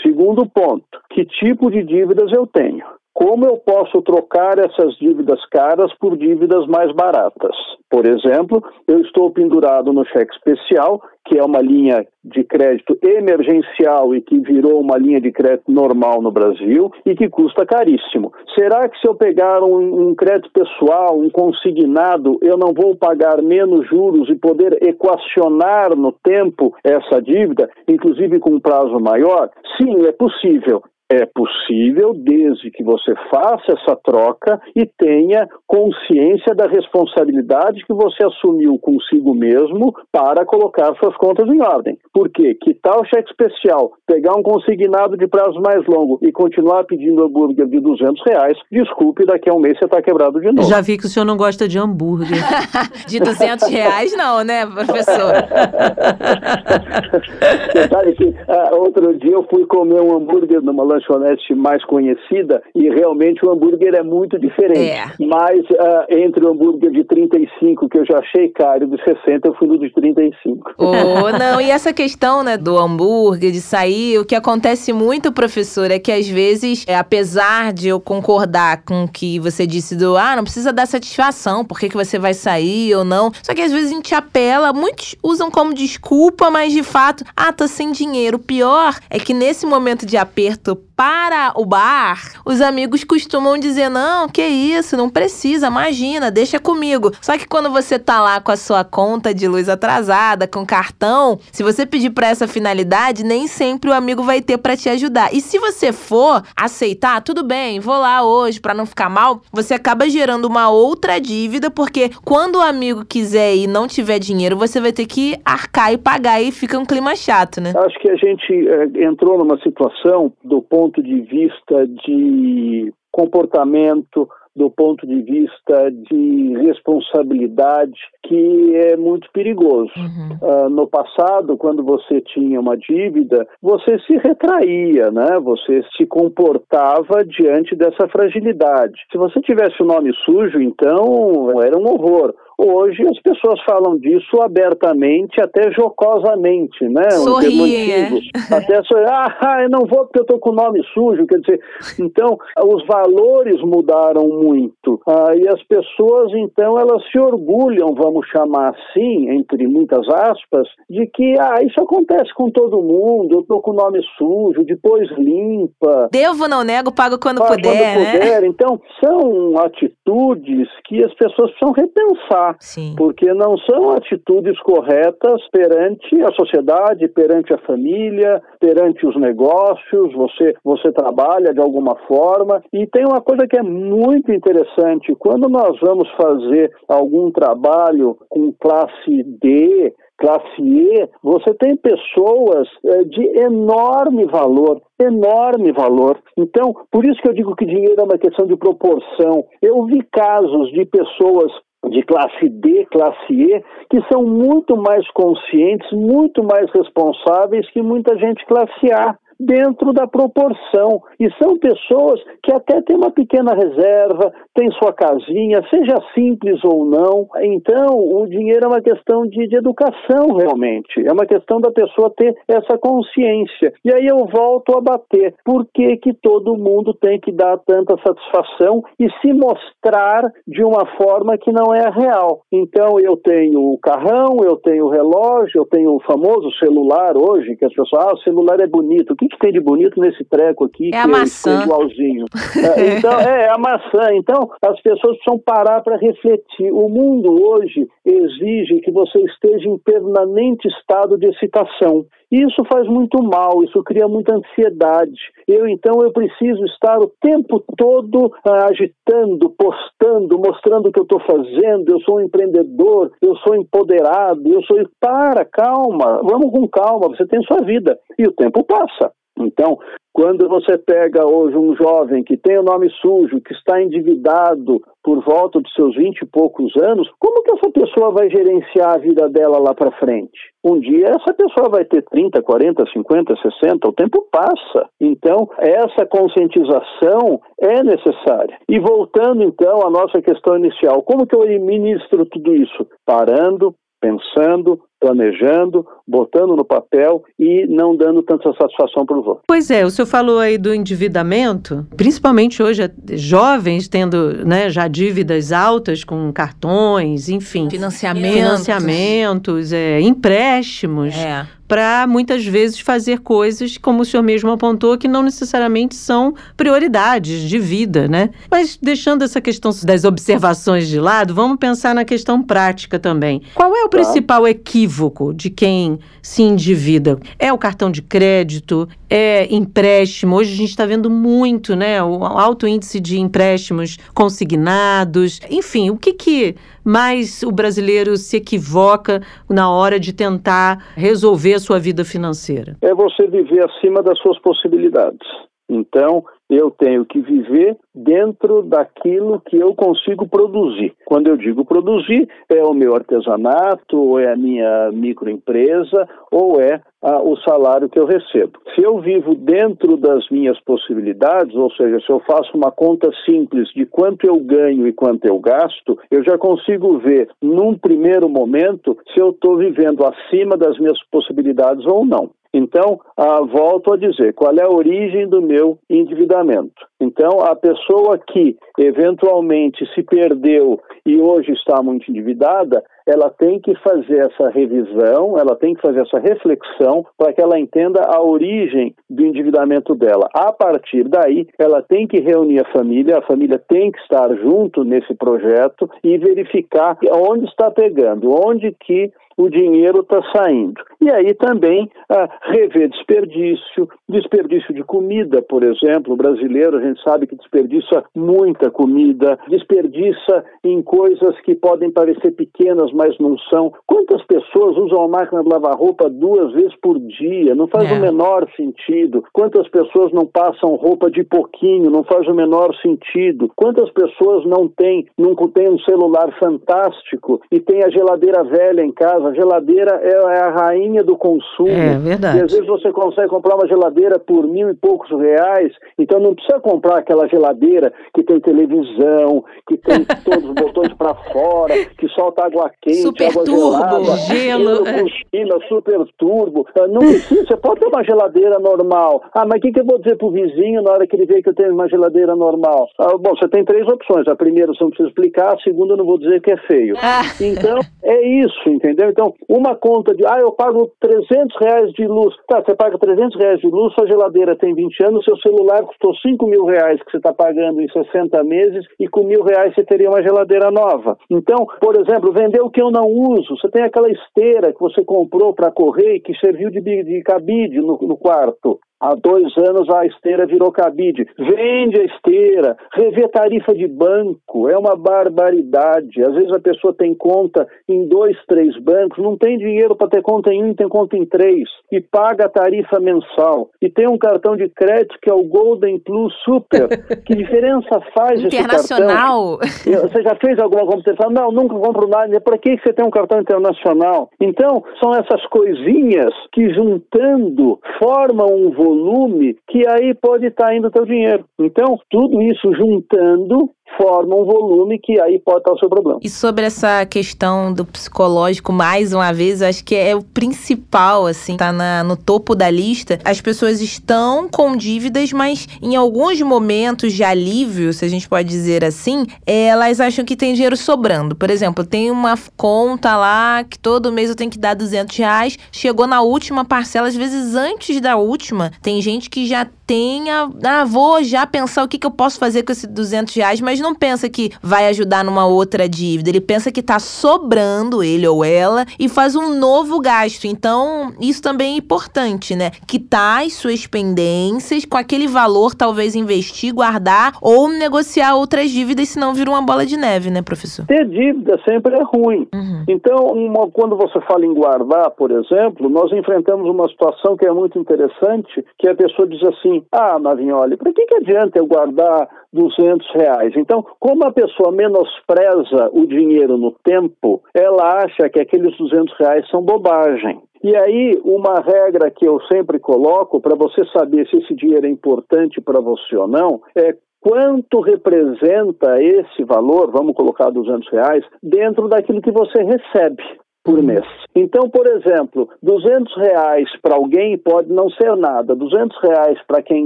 Segundo ponto, que tipo de dívidas eu tenho? Como eu posso trocar essas dívidas caras por dívidas mais baratas? Por exemplo, eu estou pendurado no cheque especial, que é uma linha de crédito emergencial e que virou uma linha de crédito normal no Brasil e que custa caríssimo. Será que se eu pegar um, um crédito pessoal, um consignado, eu não vou pagar menos juros e poder equacionar no tempo essa dívida, inclusive com um prazo maior? Sim, é possível. É possível desde que você faça essa troca e tenha consciência da responsabilidade que você assumiu consigo mesmo para colocar suas contas em ordem. Por quê? Que tal cheque especial, pegar um consignado de prazo mais longo e continuar pedindo hambúrguer de 200 reais, desculpe, daqui a um mês você está quebrado de novo. Já vi que o senhor não gosta de hambúrguer. de 200 reais não, né, professor? que uh, outro dia eu fui comer um hambúrguer numa lanchonete mais conhecida e realmente o hambúrguer é muito diferente. É. Mas uh, entre o hambúrguer de 35, que eu já achei caro, e de 60, eu fui no de 35. Oh, não, e essa questão, né, do hambúrguer, de sair, o que acontece muito, professor, é que às vezes, é, apesar de eu concordar com o que você disse do, ah, não precisa dar satisfação, por que, que você vai sair ou não, só que às vezes a gente apela, muitos usam como desculpa, mas de fato, ah, tô sem dinheiro. O pior é que nesse momento de aperto para o bar, os amigos costumam dizer: não, que isso, não precisa, imagina, deixa comigo. Só que quando você tá lá com a sua conta de luz atrasada, com cartão, se você pedir para essa finalidade, nem sempre o amigo vai ter para te ajudar. E se você for aceitar, tudo bem, vou lá hoje para não ficar mal, você acaba gerando uma outra dívida, porque quando o amigo quiser e não tiver dinheiro, você vai ter que arcar e pagar e fica um clima chato, né? Acho que a gente é, entrou numa situação do ponto ponto de vista de comportamento, do ponto de vista de responsabilidade, que é muito perigoso. Uhum. Uh, no passado, quando você tinha uma dívida, você se retraía, né? Você se comportava diante dessa fragilidade. Se você tivesse o nome sujo, então era um horror. Hoje as pessoas falam disso abertamente, até jocosamente, né? Sorriem, é. Até sorrir, ah, eu não vou porque eu estou com o nome sujo, quer dizer, então os valores mudaram muito ah, e as pessoas então elas se orgulham, vamos chamar assim, entre muitas aspas, de que ah, isso acontece com todo mundo, eu estou com o nome sujo, depois limpa. Devo, não nego, pago quando pago puder, quando né? puder. Então são atitudes que as pessoas precisam repensar Sim. porque não são atitudes corretas perante a sociedade, perante a família, perante os negócios. Você, você trabalha de alguma forma. E tem uma coisa que é muito interessante: quando nós vamos fazer algum trabalho com classe D, classe E, você tem pessoas é, de enorme valor, enorme valor. Então, por isso que eu digo que dinheiro é uma questão de proporção. Eu vi casos de pessoas de classe D, classe E, que são muito mais conscientes, muito mais responsáveis que muita gente classe A dentro da proporção. E são pessoas que até têm uma pequena reserva, têm sua casinha, seja simples ou não. Então, o dinheiro é uma questão de, de educação, realmente. É uma questão da pessoa ter essa consciência. E aí eu volto a bater. Por que, que todo mundo tem que dar tanta satisfação e se mostrar de uma forma que não é real? Então, eu tenho o carrão, eu tenho o relógio, eu tenho o famoso celular hoje, que as pessoas, ah, o celular é bonito. O que que, tem de bonito nesse treco aqui? É a maçã. É igualzinho. é, então, é, a maçã. Então, as pessoas precisam parar para refletir. O mundo hoje exige que você esteja em permanente estado de excitação. E isso faz muito mal, isso cria muita ansiedade. Eu então eu preciso estar o tempo todo ah, agitando, postando, mostrando o que eu estou fazendo. Eu sou um empreendedor, eu sou empoderado, eu sou. Para, calma, vamos com calma. Você tem sua vida e o tempo passa. Então, quando você pega hoje um jovem que tem o nome sujo, que está endividado por volta dos seus vinte e poucos anos, como que essa pessoa vai gerenciar a vida dela lá para frente? Um dia essa pessoa vai ter 30, 40, 50, 60, o tempo passa. Então, essa conscientização é necessária. E voltando então à nossa questão inicial, como que eu administro tudo isso? Parando, pensando, planejando, botando no papel e não dando tanta satisfação para os outros. Pois é, o senhor falou aí do endividamento, principalmente hoje jovens tendo né, já dívidas altas com cartões, enfim. Financiamentos. Financiamentos, é, empréstimos. É para muitas vezes fazer coisas, como o senhor mesmo apontou, que não necessariamente são prioridades de vida, né? Mas deixando essa questão das observações de lado, vamos pensar na questão prática também. Qual é o tá. principal equívoco? equívoco de quem se endivida. É o cartão de crédito, é empréstimo. Hoje a gente está vendo muito, né? O alto índice de empréstimos consignados. Enfim, o que, que mais o brasileiro se equivoca na hora de tentar resolver a sua vida financeira? É você viver acima das suas possibilidades. Então, eu tenho que viver dentro daquilo que eu consigo produzir. Quando eu digo produzir, é o meu artesanato, ou é a minha microempresa, ou é ah, o salário que eu recebo. Se eu vivo dentro das minhas possibilidades, ou seja, se eu faço uma conta simples de quanto eu ganho e quanto eu gasto, eu já consigo ver, num primeiro momento, se eu estou vivendo acima das minhas possibilidades ou não. Então, ah, volto a dizer, qual é a origem do meu endividamento? Então, a pessoa que eventualmente se perdeu e hoje está muito endividada, ela tem que fazer essa revisão, ela tem que fazer essa reflexão para que ela entenda a origem do endividamento dela. A partir daí, ela tem que reunir a família, a família tem que estar junto nesse projeto e verificar onde está pegando, onde que o dinheiro está saindo. E aí também ah, rever desperdício, desperdício de comida, por exemplo. O brasileiro, a gente sabe que desperdiça muita comida, desperdiça em coisas que podem parecer pequenas, mas não são. Quantas pessoas usam a máquina de lavar roupa duas vezes por dia? Não faz é. o menor sentido. Quantas pessoas não passam roupa de pouquinho? Não faz o menor sentido. Quantas pessoas não têm, não têm um celular fantástico e tem a geladeira velha em casa? A geladeira é, é, a rainha do consumo. É verdade. E às vezes você consegue comprar uma geladeira por mil e poucos reais, então não precisa comprar aquela geladeira que tem televisão, que tem todos os botões para fora, que solta água quente, super água turbo, gelada, gelo, gelo super turbo. Ah, não precisa, você pode ter uma geladeira normal. Ah, mas o que, que eu vou dizer pro vizinho na hora que ele vê que eu tenho uma geladeira normal? Ah, bom, você tem três opções. A primeira você não precisa explicar, a segunda eu não vou dizer que é feio. Ah. Então, é isso, entendeu? Então, uma conta de, ah, eu pago 300 reais de luz. Tá, você paga 300 reais de luz, sua geladeira tem 20 anos, seu celular custou 5 mil reais que você está pagando em 60 meses e com mil reais você teria uma geladeira nova. Então, por exemplo, vender o que eu não uso. Você tem aquela esteira que você comprou para correr que serviu de, de cabide no, no quarto. Há dois anos a esteira virou cabide. Vende a esteira, revê tarifa de banco, é uma barbaridade. Às vezes a pessoa tem conta em dois, três bancos, não tem dinheiro para ter conta em um, tem conta em três, e paga a tarifa mensal. E tem um cartão de crédito que é o Golden Plus Super. Que diferença faz esse cartão? Internacional. Você já fez alguma compra? Não, nunca compro nada. Para que você tem um cartão internacional? Então, são essas coisinhas que juntando formam um volume volume que aí pode estar tá indo o teu dinheiro. Então, tudo isso juntando forma um volume que aí pode estar o seu problema. E sobre essa questão do psicológico, mais uma vez, acho que é o principal, assim, tá na, no topo da lista. As pessoas estão com dívidas, mas em alguns momentos de alívio, se a gente pode dizer assim, elas acham que tem dinheiro sobrando. Por exemplo, tem uma conta lá que todo mês eu tenho que dar 200 reais, chegou na última parcela, às vezes antes da última, tem gente que já tenha, ah, vou já pensar o que, que eu posso fazer com esses 200 reais, mas não pensa que vai ajudar numa outra dívida. Ele pensa que tá sobrando ele ou ela e faz um novo gasto. Então, isso também é importante, né? Quitar as suas pendências com aquele valor, talvez investir, guardar ou negociar outras dívidas, senão vira uma bola de neve, né, professor? Ter dívida sempre é ruim. Uhum. Então, uma, quando você fala em guardar, por exemplo, nós enfrentamos uma situação que é muito interessante, que a pessoa diz assim, ah, Mavignoli, para que, que adianta eu guardar 200 reais? Então, como a pessoa menospreza o dinheiro no tempo, ela acha que aqueles 200 reais são bobagem. E aí, uma regra que eu sempre coloco para você saber se esse dinheiro é importante para você ou não é quanto representa esse valor, vamos colocar 200 reais, dentro daquilo que você recebe por mês. Então, por exemplo, 200 reais para alguém pode não ser nada. 200 reais para quem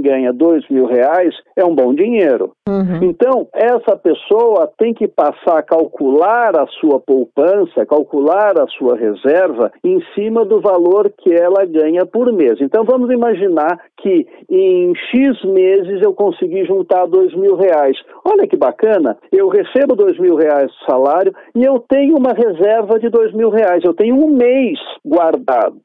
ganha 2 mil reais é um bom dinheiro. Uhum. Então, essa pessoa tem que passar a calcular a sua poupança, calcular a sua reserva em cima do valor que ela ganha por mês. Então, vamos imaginar que em X meses eu consegui juntar 2 mil reais. Olha que bacana, eu recebo 2 mil reais de salário e eu tenho uma reserva de 2 mil reais reais, eu tenho um mês guardado.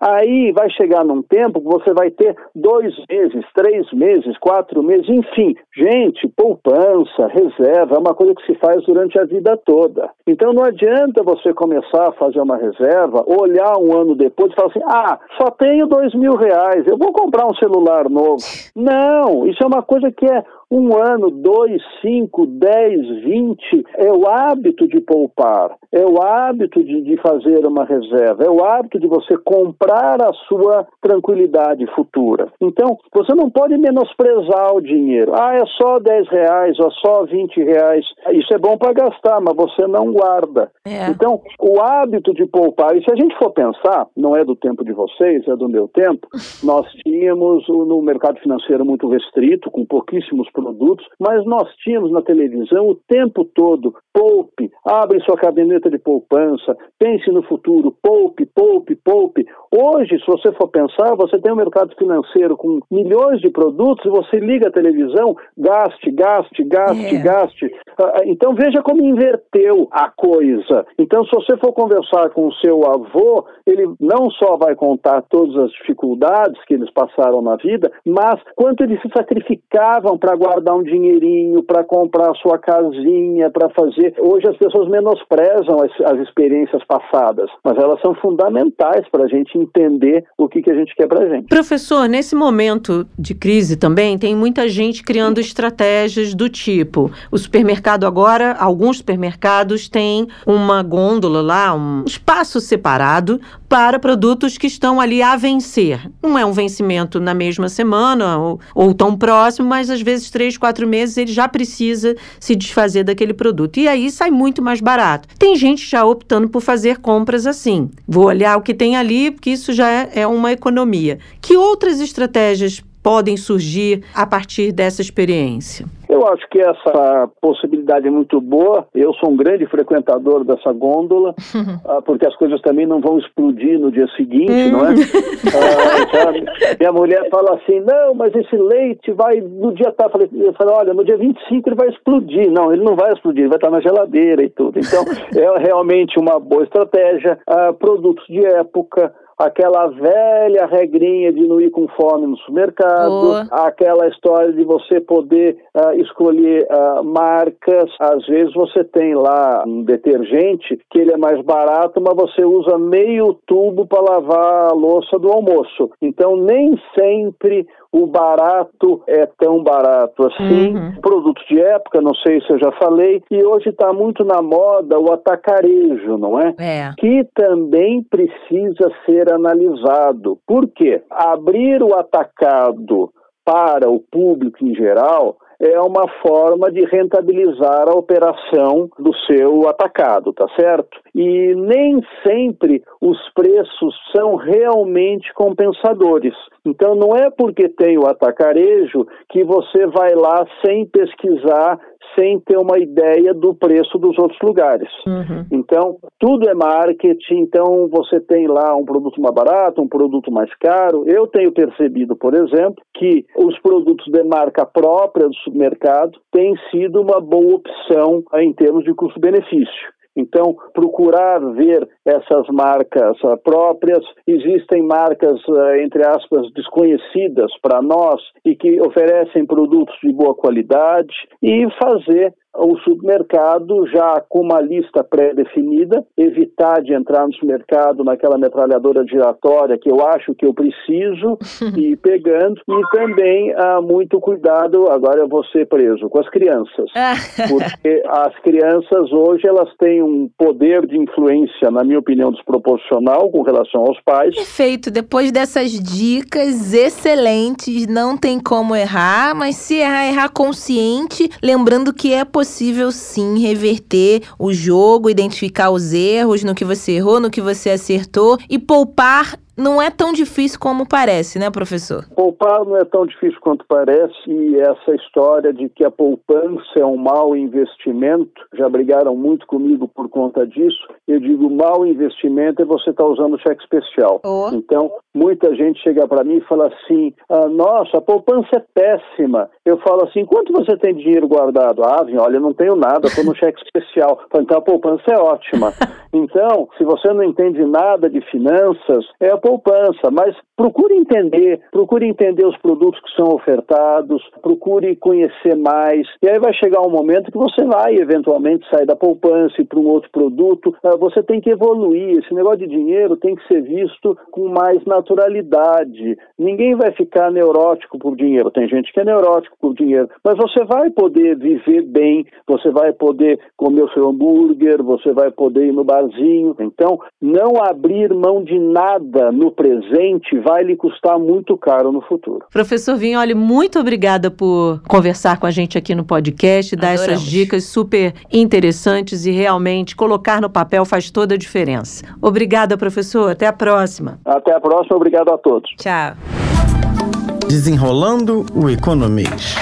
Aí vai chegar num tempo que você vai ter dois meses, três meses, quatro meses, enfim. Gente, poupança, reserva é uma coisa que se faz durante a vida toda. Então não adianta você começar a fazer uma reserva, olhar um ano depois e falar assim: ah, só tenho dois mil reais, eu vou comprar um celular novo. Não, isso é uma coisa que é um ano, dois, cinco, dez, vinte, é o hábito de poupar, é o hábito de, de, fazer uma reserva, é o hábito de você comprar a sua tranquilidade futura. Então, você não pode menosprezar o dinheiro. Ah, é só dez reais, ou só vinte reais. Isso é bom para gastar, mas você não guarda. É. Então, o hábito de poupar, e se a gente for pensar, não é do tempo de vocês, é do meu tempo, nós tínhamos no mercado financeiro muito restrito, com pouquíssimos produtos, mas nós tínhamos na televisão o tempo todo: poupe, abre sua caderneta de poupança, pense no futuro, poupe, poupe, poupe. Hoje, se você for pensar, você tem um mercado financeiro com milhões de produtos e você liga a televisão, gaste, gaste, gaste, é. gaste. Ah, ah, então veja como inverteu a coisa. Então, se você for conversar com o seu avô, ele não só vai contar todas as dificuldades que eles passaram na vida, mas quanto eles se sacrificavam para guardar um dinheirinho, para comprar a sua casinha, para fazer. Hoje as pessoas menosprezam as, as, experiências passadas, mas elas são fundamentais para a gente entender o que, que a gente quer para a gente. Professor, nesse momento de crise também, tem muita gente criando estratégias do tipo: o supermercado agora, alguns supermercados têm uma gôndola lá, um espaço separado para produtos que estão ali a vencer. Não é um vencimento na mesma semana ou, ou tão próximo, mas às vezes três, quatro meses ele já precisa se desfazer daquele produto. E aí sai muito mais barato. Tem gente já optando por fazer compras assim. Vou olhar o que tem ali, porque isso já é, é uma economia. Que outras estratégias podem surgir a partir dessa experiência? Eu acho que essa possibilidade é muito boa. Eu sou um grande frequentador dessa gôndola, ah, porque as coisas também não vão explodir no dia seguinte, não é? Ah, minha mulher fala assim: não, mas esse leite vai no dia tá. Eu falei, olha, no dia 25 ele vai explodir. Não, ele não vai explodir, ele vai estar na geladeira e tudo. Então, é realmente uma boa estratégia. Ah, produtos de época aquela velha regrinha de não ir com fome no supermercado, Boa. aquela história de você poder uh, escolher uh, marcas. Às vezes você tem lá um detergente que ele é mais barato, mas você usa meio tubo para lavar a louça do almoço. Então nem sempre o barato é tão barato assim. Uhum. Produtos de época, não sei se eu já falei, e hoje está muito na moda o atacarejo, não é? é? Que também precisa ser analisado. Por quê? Abrir o atacado para o público em geral é uma forma de rentabilizar a operação do seu atacado, tá certo? E nem sempre os preços são realmente compensadores. Então não é porque tem o atacarejo que você vai lá sem pesquisar sem ter uma ideia do preço dos outros lugares. Uhum. Então, tudo é marketing. Então, você tem lá um produto mais barato, um produto mais caro. Eu tenho percebido, por exemplo, que os produtos de marca própria do supermercado têm sido uma boa opção em termos de custo-benefício. Então, procurar ver essas marcas uh, próprias. Existem marcas, uh, entre aspas, desconhecidas para nós e que oferecem produtos de boa qualidade e fazer o supermercado já com uma lista pré-definida, evitar de entrar no supermercado naquela metralhadora giratória que eu acho que eu preciso e ir pegando e também há muito cuidado, agora eu vou ser preso, com as crianças, porque as crianças hoje elas têm um poder de influência, na minha opinião, desproporcional com relação aos pais. Perfeito, depois dessas dicas excelentes, não tem como errar, mas se errar, errar consciente, lembrando que é possível sim reverter o jogo, identificar os erros no que você errou, no que você acertou e poupar não é tão difícil como parece, né, professor? Poupar não é tão difícil quanto parece e essa história de que a poupança é um mau investimento, já brigaram muito comigo por conta disso. Eu digo, mau investimento é você estar tá usando cheque especial. Oh. Então, muita gente chega para mim e fala assim: ah, nossa, a poupança é péssima. Eu falo assim: quanto você tem dinheiro guardado? Ah, olha, eu não tenho nada, estou no cheque especial. Então, a poupança é ótima. Então, se você não entende nada de finanças, é a poupança, mas procure entender, procure entender os produtos que são ofertados, procure conhecer mais, e aí vai chegar um momento que você vai eventualmente sair da poupança e para um outro produto. Ah, você tem que evoluir, esse negócio de dinheiro tem que ser visto com mais naturalidade. Ninguém vai ficar neurótico por dinheiro, tem gente que é neurótico por dinheiro, mas você vai poder viver bem, você vai poder comer o seu hambúrguer, você vai poder ir no barzinho. Então, não abrir mão de nada no presente vai lhe custar muito caro no futuro. Professor Vinholi, muito obrigada por conversar com a gente aqui no podcast, dar Adoramos. essas dicas super interessantes e realmente colocar no papel faz toda a diferença. Obrigada, professor. Até a próxima. Até a próxima. Obrigado a todos. Tchau. Desenrolando o economês.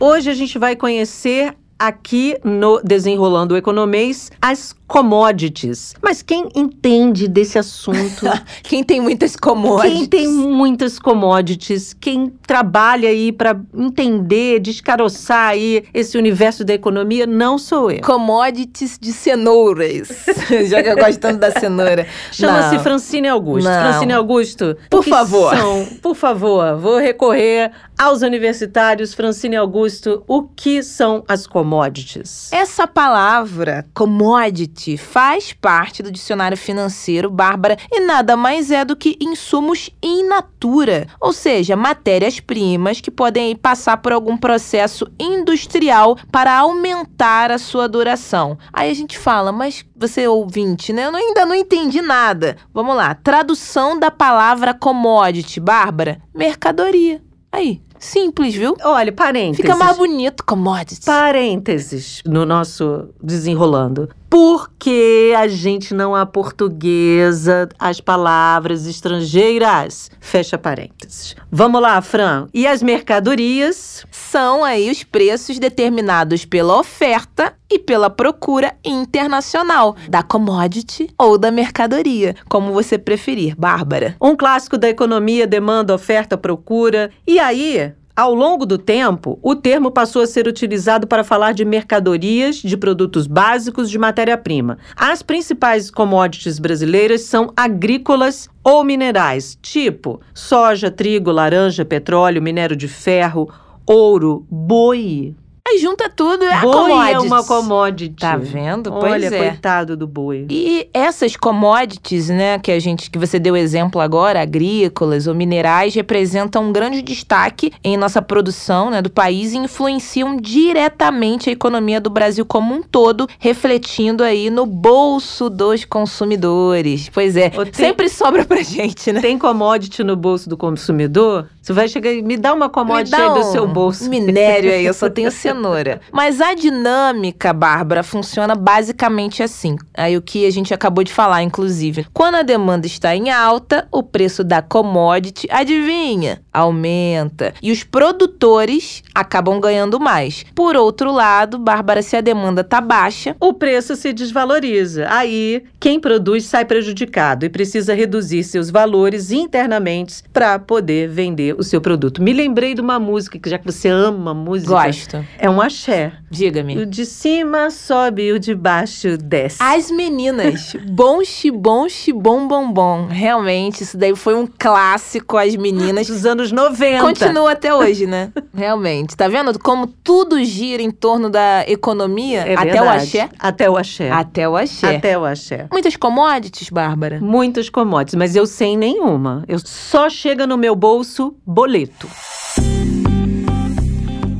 Hoje a gente vai conhecer aqui no Desenrolando o Economês as commodities. Mas quem entende desse assunto? quem tem muitas commodities? Quem tem muitas commodities? Quem trabalha aí para entender, descaroçar aí esse universo da economia? Não sou eu. Commodities de cenouras. Já que eu gosto tanto da cenoura. Chama-se. Francine Augusto. Não. Francine Augusto, Por favor. são- por favor, vou recorrer aos universitários. Francine Augusto, o que são as commodities? Essa palavra, commodity, faz parte do dicionário financeiro, Bárbara, e nada mais é do que insumos in natura, ou seja, matérias-primas que podem passar por algum processo industrial para aumentar a sua duração. Aí a gente fala, mas você ouvinte, né? Eu ainda não entendi nada. Vamos lá, tradução da palavra commodity, Bárbara, mercadoria. Aí, simples, viu? Olha, parênteses. Fica mais bonito, commodity. Parênteses no nosso desenrolando. Por que a gente não aportuguesa as palavras estrangeiras? Fecha parênteses. Vamos lá, Fran. E as mercadorias? são aí os preços determinados pela oferta e pela procura internacional da commodity ou da mercadoria, como você preferir, Bárbara. Um clássico da economia demanda, oferta, procura. E aí, ao longo do tempo, o termo passou a ser utilizado para falar de mercadorias, de produtos básicos, de matéria-prima. As principais commodities brasileiras são agrícolas ou minerais, tipo soja, trigo, laranja, petróleo, minério de ferro, ouro, boi. Aí junta tudo, é a commodity. é uma commodity. Tá vendo? Olha, Pois é. coitado do boi. E essas commodities, né, que a gente que você deu exemplo agora, agrícolas ou minerais, representam um grande destaque em nossa produção, né, do país e influenciam diretamente a economia do Brasil como um todo, refletindo aí no bolso dos consumidores. Pois é, tem- sempre sobra pra gente, né? Tem commodity no bolso do consumidor Você vai chegar e me dá uma commodity dá aí do um seu bolso. Minério aí, eu só tenho cenoura. Mas a dinâmica, Bárbara, funciona basicamente assim. Aí o que a gente acabou de falar, inclusive. Quando a demanda está em alta, o preço da commodity, adivinha? Aumenta. E os produtores acabam ganhando mais. Por outro lado, Bárbara, se a demanda tá baixa, O preço se desvaloriza. Aí, quem produz sai prejudicado e precisa reduzir seus valores internamente para poder vender o seu produto. Me lembrei de uma música, que já que você ama música. gosto. É um axé. Diga-me. O de cima sobe e o de baixo desce. As meninas, bom xibom, xibom, bom, bom. Realmente, isso daí foi um clássico, as meninas. Dos anos 90. Continua até hoje, né? Realmente. Tá vendo como tudo gira em torno da economia? É até o verdade. axé? Até o axé. Até o axé. Até o axé. Muitas commodities, Bárbara? Muitas commodities, mas eu sem nenhuma. Eu só chega no meu bolso boleto.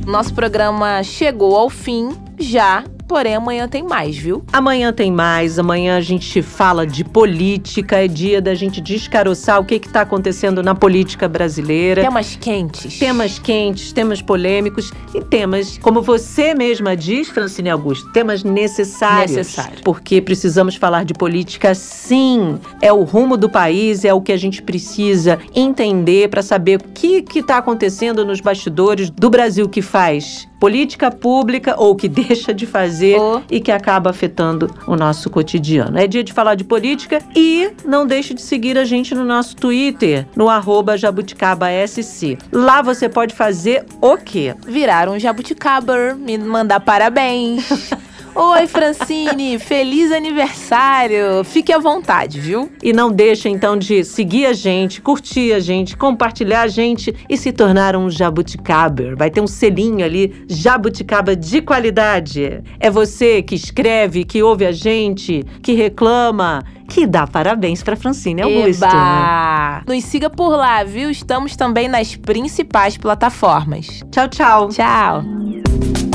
Nosso programa chegou ao fim já, porém amanhã tem mais, viu? Amanhã tem mais, amanhã a gente fala de política, é dia da gente descaroçar o que está acontecendo na política brasileira. Temas quentes. Temas quentes, temas polêmicos e temas, como você mesma diz, Francine Augusto, temas necessários. Necessário. Porque precisamos falar de política, sim. É o rumo do país, é o que a gente precisa entender para saber o que está acontecendo nos bastidores do Brasil que faz política pública ou que deixa de fazer Oh. e que acaba afetando o nosso cotidiano. É dia de falar de política e não deixe de seguir a gente no nosso Twitter, no arroba jabuticabasc. Lá você pode fazer o quê? Virar um jabuticaber, me mandar parabéns. Oi, Francine, feliz aniversário. Fique à vontade, viu? E não deixa então de seguir a gente, curtir a gente, compartilhar a gente e se tornar um jabuticaber. Vai ter um selinho ali, jabuticaba de qualidade. É você que escreve, que ouve a gente, que reclama, que dá parabéns para Francine Augusto. né? Eba! Nos siga por lá, viu? Estamos também nas principais plataformas. Tchau, tchau. Tchau!